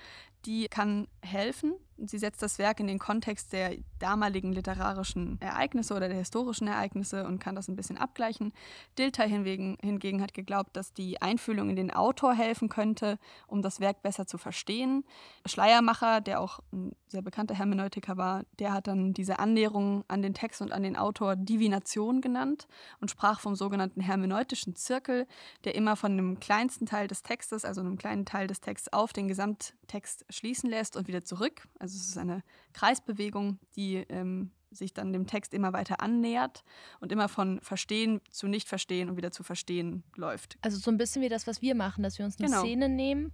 Speaker 3: die kann helfen. Sie setzt das Werk in den Kontext der damaligen literarischen Ereignisse oder der historischen Ereignisse und kann das ein bisschen abgleichen. Dilthey hingegen, hingegen hat geglaubt, dass die Einfühlung in den Autor helfen könnte, um das Werk besser zu verstehen. Schleiermacher, der auch ein sehr bekannter Hermeneutiker war, der hat dann diese Annäherung an den Text und an den Autor Divination genannt und sprach vom sogenannten hermeneutischen Zirkel, der immer von einem kleinsten Teil des Textes, also einem kleinen Teil des Texts auf den Gesamttext schließen lässt und wieder zurück. Also es ist eine Kreisbewegung, die ähm, sich dann dem Text immer weiter annähert und immer von Verstehen zu Nicht-Verstehen und wieder zu Verstehen läuft.
Speaker 2: Also so ein bisschen wie das, was wir machen, dass wir uns eine genau. Szene nehmen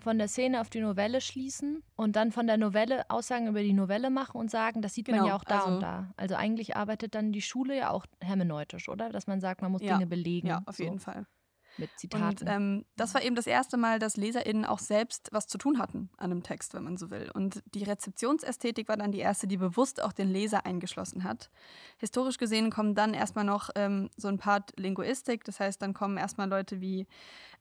Speaker 2: von der Szene auf die Novelle schließen und dann von der Novelle Aussagen über die Novelle machen und sagen, das sieht genau, man ja auch da also, und da. Also eigentlich arbeitet dann die Schule ja auch hermeneutisch, oder? Dass man sagt, man muss ja, Dinge belegen.
Speaker 3: Ja, auf so. jeden Fall
Speaker 2: mit Zitaten.
Speaker 3: Und ähm, das war eben das erste Mal, dass LeserInnen auch selbst was zu tun hatten an einem Text, wenn man so will. Und die Rezeptionsästhetik war dann die erste, die bewusst auch den Leser eingeschlossen hat. Historisch gesehen kommen dann erstmal noch ähm, so ein Part Linguistik, das heißt, dann kommen erstmal Leute wie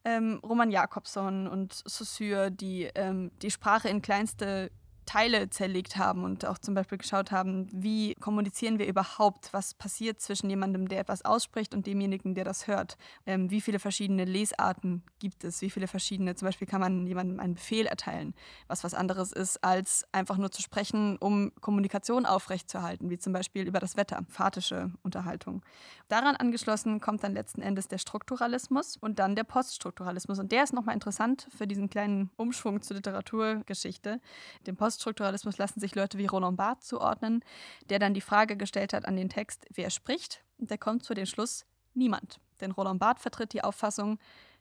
Speaker 3: ähm, Roman Jakobson und Saussure, die ähm, die Sprache in kleinste Teile zerlegt haben und auch zum Beispiel geschaut haben, wie kommunizieren wir überhaupt, was passiert zwischen jemandem, der etwas ausspricht und demjenigen, der das hört. Ähm, wie viele verschiedene Lesarten gibt es, wie viele verschiedene, zum Beispiel kann man jemandem einen Befehl erteilen, was was anderes ist, als einfach nur zu sprechen, um Kommunikation aufrechtzuerhalten, wie zum Beispiel über das Wetter, phatische Unterhaltung. Daran angeschlossen kommt dann letzten Endes der Strukturalismus und dann der Poststrukturalismus. Und der ist nochmal interessant für diesen kleinen Umschwung zur Literaturgeschichte. Dem Post Poststrukturalismus lassen sich Leute wie Roland Barthes zuordnen, der dann die Frage gestellt hat an den Text, wer spricht? Und der kommt zu dem Schluss, niemand. Denn Roland Barthes vertritt die Auffassung,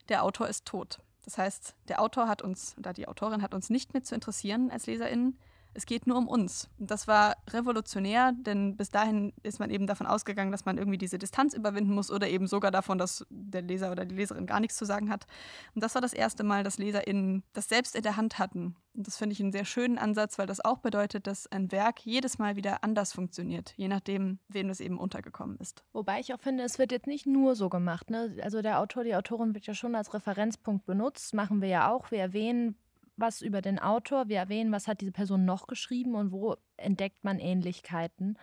Speaker 3: der Autor ist tot. Das heißt, der Autor hat uns, oder die Autorin hat uns nicht mehr zu interessieren als LeserInnen, es geht nur um uns. Und das war revolutionär, denn bis dahin ist man eben davon ausgegangen, dass man irgendwie diese Distanz überwinden muss oder eben sogar davon, dass der Leser oder die Leserin gar nichts zu sagen hat. Und das war das erste Mal, dass LeserInnen das selbst in der Hand hatten. Und das finde ich einen sehr schönen Ansatz, weil das auch bedeutet, dass ein Werk jedes Mal wieder anders funktioniert, je nachdem, wem es eben untergekommen ist.
Speaker 2: Wobei ich auch finde, es wird jetzt nicht nur so gemacht. Ne? Also der Autor, die Autorin wird ja schon als Referenzpunkt benutzt, machen wir ja auch. Wir erwähnen, was über den Autor, wir erwähnen, was hat diese Person noch geschrieben und wo entdeckt man Ähnlichkeiten.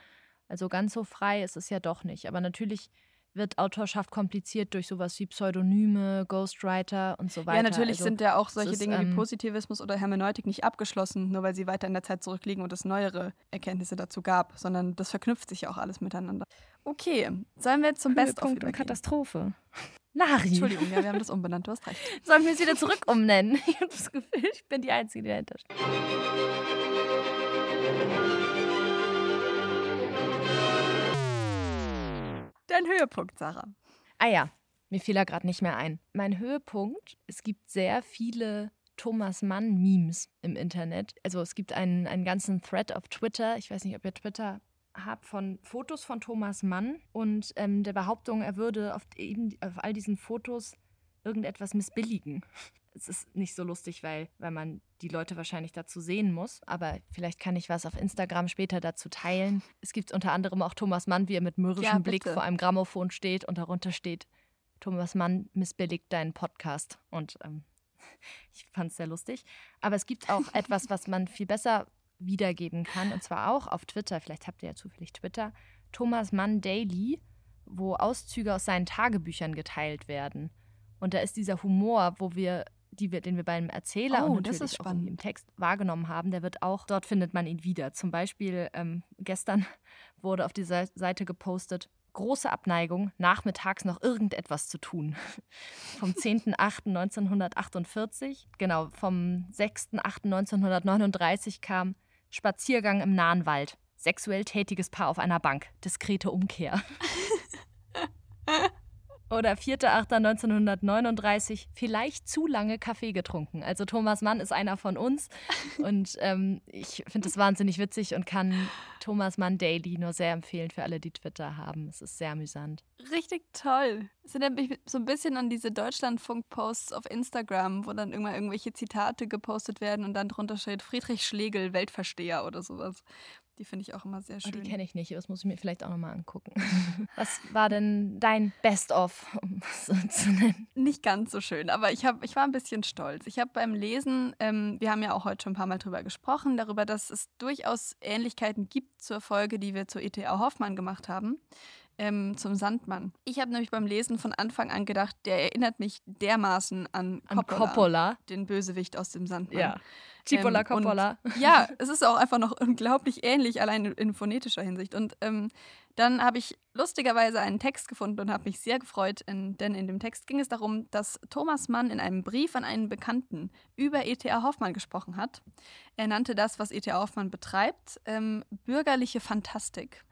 Speaker 2: Also ganz so frei ist es ja doch nicht. Aber natürlich wird Autorschaft kompliziert durch sowas wie Pseudonyme, Ghostwriter und so weiter.
Speaker 3: Ja, natürlich
Speaker 2: also,
Speaker 3: sind ja auch solche
Speaker 2: ist,
Speaker 3: Dinge wie
Speaker 2: ähm,
Speaker 3: Positivismus oder Hermeneutik nicht abgeschlossen, nur weil sie weiter in der Zeit zurückliegen und es neuere Erkenntnisse dazu gab, sondern das verknüpft sich ja auch alles miteinander. Okay, sollen wir zum Best-of
Speaker 2: und
Speaker 3: übergehen?
Speaker 2: Katastrophe. Lari.
Speaker 3: Entschuldigung, ja, wir haben das umbenannt, du hast recht.
Speaker 2: Sollen wir es wieder zurück umnennen? Ich habe das Gefühl, ich bin die Einzige, die dahinter steht.
Speaker 3: Dein Höhepunkt, Sarah.
Speaker 2: Ah ja, mir fiel er gerade nicht mehr ein. Mein Höhepunkt, es gibt sehr viele Thomas Mann-Memes im Internet. Also es gibt einen, einen ganzen Thread auf Twitter. Ich weiß nicht, ob ihr Twitter habt, von Fotos von Thomas Mann und ähm, der Behauptung, er würde auf, eben, auf all diesen Fotos irgendetwas missbilligen. Es ist nicht so lustig, weil, weil man die Leute wahrscheinlich dazu sehen muss. Aber vielleicht kann ich was auf Instagram später dazu teilen. Es gibt unter anderem auch Thomas Mann, wie er mit mürrischem
Speaker 3: Ja,
Speaker 2: Blick vor einem Grammophon steht und darunter steht, Thomas Mann missbilligt deinen Podcast. Und ähm, ich fand es sehr lustig. Aber es gibt auch etwas, was man viel besser wiedergeben kann. Und zwar auch auf Twitter. Vielleicht habt ihr ja zufällig Twitter. Thomas Mann Daily, wo Auszüge aus seinen Tagebüchern geteilt werden. Und da ist dieser Humor, wo wir, die wir, den wir beim Erzähler
Speaker 3: Oh,
Speaker 2: und
Speaker 3: das
Speaker 2: natürlich
Speaker 3: ist
Speaker 2: auch im Text wahrgenommen haben, der wird auch, dort findet man ihn wieder. Zum Beispiel ähm, gestern wurde auf dieser Seite gepostet, große Abneigung, nachmittags noch irgendetwas zu tun. Vom 10.08.1948, genau, vom 6.08.1939 kam Spaziergang im nahen Wald. Sexuell tätiges Paar auf einer Bank. Diskrete Umkehr. Oder 4.8.1939, vielleicht zu lange Kaffee getrunken. Also Thomas Mann ist einer von uns und ähm, ich finde das wahnsinnig witzig und kann Thomas Mann Daily nur sehr empfehlen für alle, die Twitter haben. Es ist sehr amüsant.
Speaker 3: Richtig toll. Es erinnert mich so ein bisschen an diese Deutschlandfunk-Posts auf Instagram, wo dann irgendwann irgendwelche Zitate gepostet werden und dann drunter steht Friedrich Schlegel, Weltversteher oder sowas. Die finde ich auch immer sehr
Speaker 2: Oh,
Speaker 3: schön.
Speaker 2: die kenne ich nicht, das muss ich mir vielleicht auch nochmal angucken. Was war denn dein Best-of, um es so zu nennen?
Speaker 3: Nicht ganz so schön, aber ich, hab, ich war ein bisschen stolz. Ich habe beim Lesen, ähm, wir haben ja auch heute schon ein paar Mal drüber gesprochen, darüber, dass es durchaus Ähnlichkeiten gibt zur Folge, die wir zur ETA Hoffmann gemacht haben, ähm, zum Sandmann. Ich habe nämlich beim Lesen von Anfang an gedacht, der erinnert mich dermaßen an
Speaker 2: An
Speaker 3: Coppola,
Speaker 2: Coppola.
Speaker 3: den Bösewicht aus dem Sandmann.
Speaker 2: Ja. Cipolla
Speaker 3: Ähm,
Speaker 2: Coppola.
Speaker 3: Und, ja, es ist auch einfach noch unglaublich ähnlich, allein in, in phonetischer Hinsicht. Und ähm, dann habe ich lustigerweise einen Text gefunden und habe mich sehr gefreut, in, denn in dem Text ging es darum, dass Thomas Mann in einem Brief an einen Bekannten über E.T.A. Hoffmann gesprochen hat. Er nannte das, was E.T.A. Hoffmann betreibt, ähm, bürgerliche Fantastik.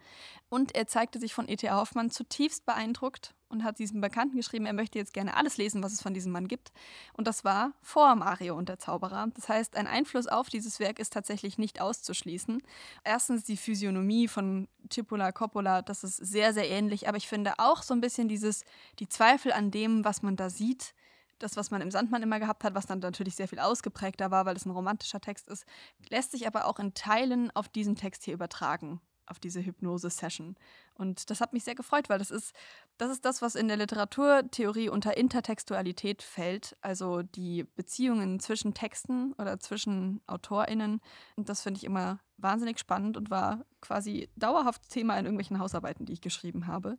Speaker 3: Und er zeigte sich von E.T.A. Hoffmann zutiefst beeindruckt und hat diesem Bekannten geschrieben, er möchte jetzt gerne alles lesen, was es von diesem Mann gibt. Und das war vor Mario und der Zauberer. Das heißt, ein Einfluss auf dieses Werk ist tatsächlich nicht auszuschließen. Erstens die Physiognomie von Cipolla Coppola, das ist sehr, sehr ähnlich, aber ich finde auch so ein bisschen dieses, die Zweifel an dem, was man da sieht, das, was man im Sandmann immer gehabt hat, was dann natürlich sehr viel ausgeprägter war, weil es ein romantischer Text ist, lässt sich aber auch in Teilen auf diesen Text hier übertragen, auf diese Hypnose-Session. Und das hat mich sehr gefreut, weil das ist, das ist das, was in der Literaturtheorie unter Intertextualität fällt, also die Beziehungen zwischen Texten oder zwischen AutorInnen. Und das finde ich immer wahnsinnig spannend und war quasi dauerhaft Thema in irgendwelchen Hausarbeiten, die ich geschrieben habe.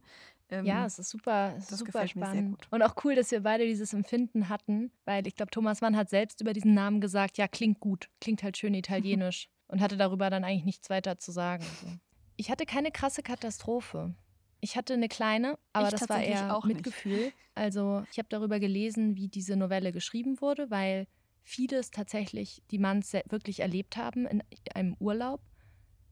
Speaker 3: Ähm,
Speaker 2: Ja, es ist super, es ist
Speaker 3: das
Speaker 2: super
Speaker 3: gefällt mir sehr
Speaker 2: spannend.
Speaker 3: gut.
Speaker 2: Und auch cool, dass wir beide dieses Empfinden hatten, weil ich glaube, Thomas Mann hat selbst über diesen Namen gesagt, ja, klingt gut, klingt halt schön italienisch und hatte darüber dann eigentlich nichts weiter zu sagen. Ich hatte keine krasse Katastrophe. Ich hatte eine kleine, aber
Speaker 3: Ich
Speaker 2: das war eher
Speaker 3: auch nicht.
Speaker 2: Mitgefühl. Also ich habe darüber gelesen, wie diese Novelle geschrieben wurde, weil vieles tatsächlich die Manns wirklich erlebt haben in einem Urlaub.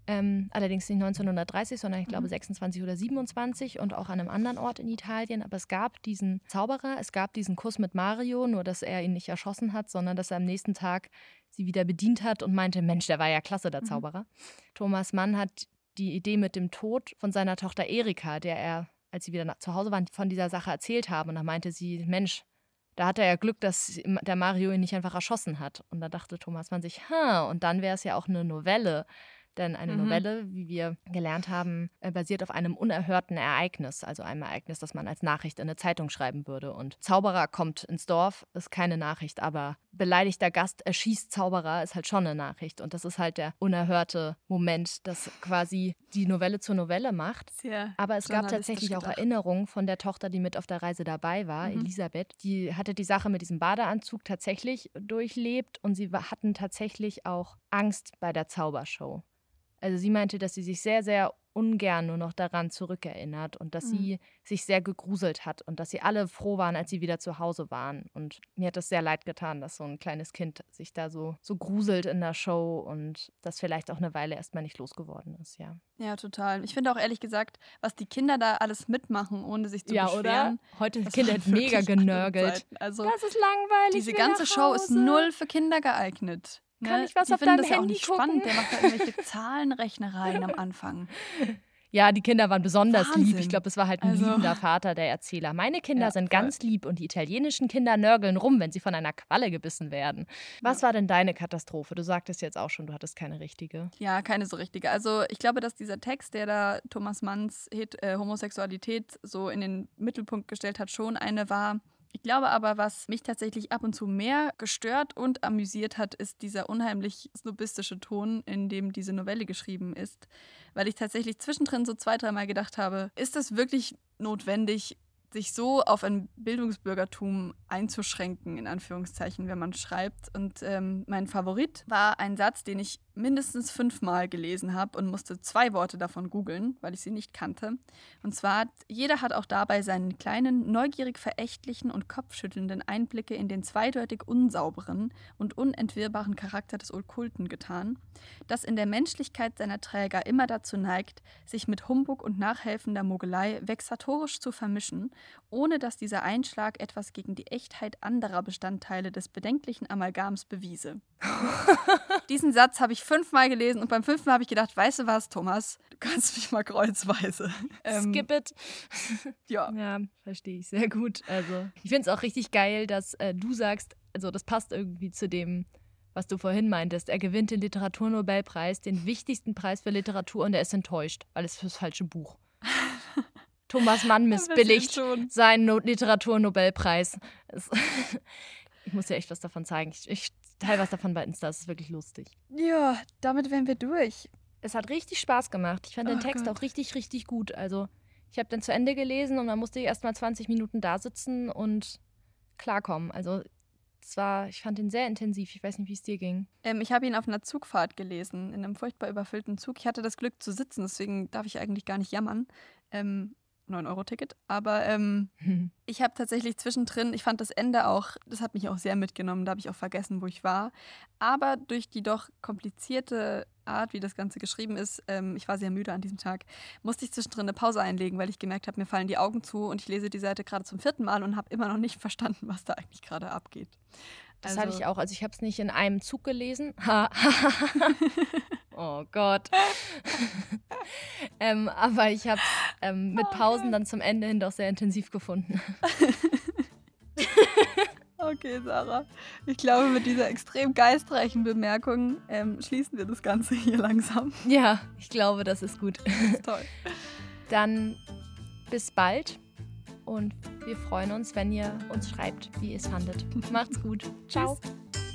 Speaker 2: Ähm, allerdings nicht 1930, sondern ich glaube
Speaker 3: Mhm.
Speaker 2: 26 oder 27 und auch an einem anderen Ort in Italien. Aber es gab diesen Zauberer, es gab diesen Kuss mit Mario, nur dass er ihn nicht erschossen hat, sondern dass er am nächsten Tag sie wieder bedient hat und meinte, Mensch, der war ja klasse, der
Speaker 3: Mhm.
Speaker 2: Zauberer. Thomas Mann hat die Idee mit dem Tod von seiner Tochter Erika, der er, als sie wieder nach, zu Hause waren, von dieser Sache erzählt haben. Und da meinte sie, Mensch, da hat er ja Glück, dass der Mario ihn nicht einfach erschossen hat. Und da dachte Thomas Mann sich, ha, und dann wäre es ja auch eine Novelle. Denn eine
Speaker 3: Mhm.
Speaker 2: Novelle, wie wir gelernt haben, äh, basiert auf einem unerhörten Ereignis, also einem Ereignis, das man als Nachricht in eine Zeitung schreiben würde. Und Zauberer kommt ins Dorf, ist keine Nachricht, aber beleidigter Gast erschießt Zauberer, ist halt schon eine Nachricht. Und das ist halt der unerhörte Moment, das quasi die Novelle zur Novelle macht.
Speaker 3: Sehr
Speaker 2: Aber es gab tatsächlich auch
Speaker 3: gedacht.
Speaker 2: Erinnerungen von der Tochter, die mit auf der Reise dabei war,
Speaker 3: Mhm.
Speaker 2: Elisabeth. Die hatte die Sache mit diesem Badeanzug tatsächlich durchlebt und sie hatten tatsächlich auch Angst bei der Zaubershow. Also sie meinte, dass sie sich sehr, sehr ungern nur noch daran zurückerinnert und dass
Speaker 3: Mhm.
Speaker 2: sie sich sehr gegruselt hat und dass sie alle froh waren, als sie wieder zu Hause waren. Und mir hat das sehr leid getan, dass so ein kleines Kind sich da so, so gruselt in der Show und das vielleicht auch eine Weile erstmal nicht losgeworden ist, ja.
Speaker 3: Ja, total. Ich finde auch ehrlich gesagt, was die Kinder da alles mitmachen, ohne sich zu beschweren.
Speaker 2: Heute
Speaker 3: das
Speaker 2: Kinder mega genörgelt.
Speaker 3: Also
Speaker 2: Das ist langweilig.
Speaker 3: diese ganze Show ist null für Kinder geeignet. Ne?
Speaker 2: Kann ich was
Speaker 3: die
Speaker 2: auf deinem
Speaker 3: das ja auch
Speaker 2: Handy
Speaker 3: nicht
Speaker 2: gucken?
Speaker 3: spannend. Der macht da irgendwelche Zahlenrechnereien am Anfang.
Speaker 2: Ja, die Kinder waren besonders lieb.
Speaker 3: Wahnsinn.
Speaker 2: Ich glaube, es war halt ein
Speaker 3: Also-
Speaker 2: liebender Vater, der Erzähler. Meine Kinder
Speaker 3: Ja,
Speaker 2: sind
Speaker 3: voll.
Speaker 2: ganz lieb und die italienischen Kinder nörgeln rum, wenn sie von einer Qualle gebissen werden. Was war denn deine Katastrophe? Du sagtest jetzt auch schon, du hattest keine richtige.
Speaker 3: Ja, keine so richtige. Also ich glaube, dass dieser Text, der da Thomas Manns Het äh, Homosexualität so in den Mittelpunkt gestellt hat, schon eine war. Ich glaube aber, was mich tatsächlich ab und zu mehr gestört und amüsiert hat, ist dieser unheimlich snobistische Ton, in dem diese Novelle geschrieben ist. Weil ich tatsächlich zwischendrin so zwei, dreimal gedacht habe, ist es wirklich notwendig, sich so auf ein Bildungsbürgertum einzuschränken, in Anführungszeichen, wenn man schreibt. Und ähm, mein Favorit war ein Satz, den ich mindestens fünfmal gelesen habe und musste zwei Worte davon googeln, weil ich sie nicht kannte. Und zwar, jeder hat auch dabei seinen kleinen, neugierig verächtlichen und kopfschüttelnden Einblicke in den zweideutig unsauberen und unentwirrbaren Charakter des Okkulten getan, das in der Menschlichkeit seiner Träger immer dazu neigt, sich mit Humbug und nachhelfender Mogelei vexatorisch zu vermischen, ohne dass dieser Einschlag etwas gegen die Echtheit anderer Bestandteile des bedenklichen Amalgams bewiese. Diesen Satz habe ich fünfmal gelesen und beim fünften habe ich gedacht, weißt du was, Thomas, du kannst mich mal kreuzweise. Ähm,
Speaker 2: Skip it.
Speaker 3: Ja.
Speaker 2: Ja, verstehe ich sehr gut. Also, ich finde es auch richtig geil, dass äh, du sagst, also das passt irgendwie zu dem, was du vorhin meintest. Er gewinnt den Literaturnobelpreis, den wichtigsten Preis für Literatur und er ist enttäuscht, weil es fürs falsche Buch. Thomas Mann missbilligt
Speaker 3: schon.
Speaker 2: seinen no Literaturnobelpreis. Ich muss dir echt was davon zeigen. Ich, ich teile was davon bei Insta, es ist wirklich lustig.
Speaker 3: Ja, damit wären wir durch.
Speaker 2: Es hat richtig Spaß gemacht. Ich fand den
Speaker 3: Oh
Speaker 2: Text
Speaker 3: Gott.
Speaker 2: auch richtig, richtig gut. Also, ich habe den zu Ende gelesen und dann musste ich erst mal 20 Minuten da sitzen und klarkommen. Also, es war, ich fand ihn sehr intensiv. Ich weiß nicht, wie es dir ging.
Speaker 3: Ähm, ich habe ihn auf einer Zugfahrt gelesen, in einem furchtbar überfüllten Zug. Ich hatte das Glück zu sitzen, deswegen darf ich eigentlich gar nicht jammern. Ähm, 9-Euro-Ticket. Aber ähm, ich habe tatsächlich zwischendrin, ich fand das Ende auch, das hat mich auch sehr mitgenommen, da habe ich auch vergessen, wo ich war. Aber durch die doch komplizierte Art, wie das Ganze geschrieben ist, ähm, ich war sehr müde an diesem Tag, musste ich zwischendrin eine Pause einlegen, weil ich gemerkt habe, mir fallen die Augen zu und ich lese die Seite gerade zum vierten Mal und habe immer noch nicht verstanden, was da eigentlich gerade abgeht.
Speaker 2: Das
Speaker 3: Also-
Speaker 2: hatte ich auch. Also, ich habe es nicht in einem Zug gelesen. oh Gott. ähm, aber ich habe es ähm, mit Pausen dann zum Ende hin doch sehr intensiv gefunden.
Speaker 3: Okay, Sarah. Ich glaube, mit dieser extrem geistreichen Bemerkung ähm, schließen wir das Ganze hier langsam.
Speaker 2: ja, ich glaube, das ist gut.
Speaker 3: Das ist toll.
Speaker 2: Dann bis bald und wir freuen uns, wenn ihr uns schreibt, wie ihr es fandet. Macht's gut. Ciao.
Speaker 3: Tschüss.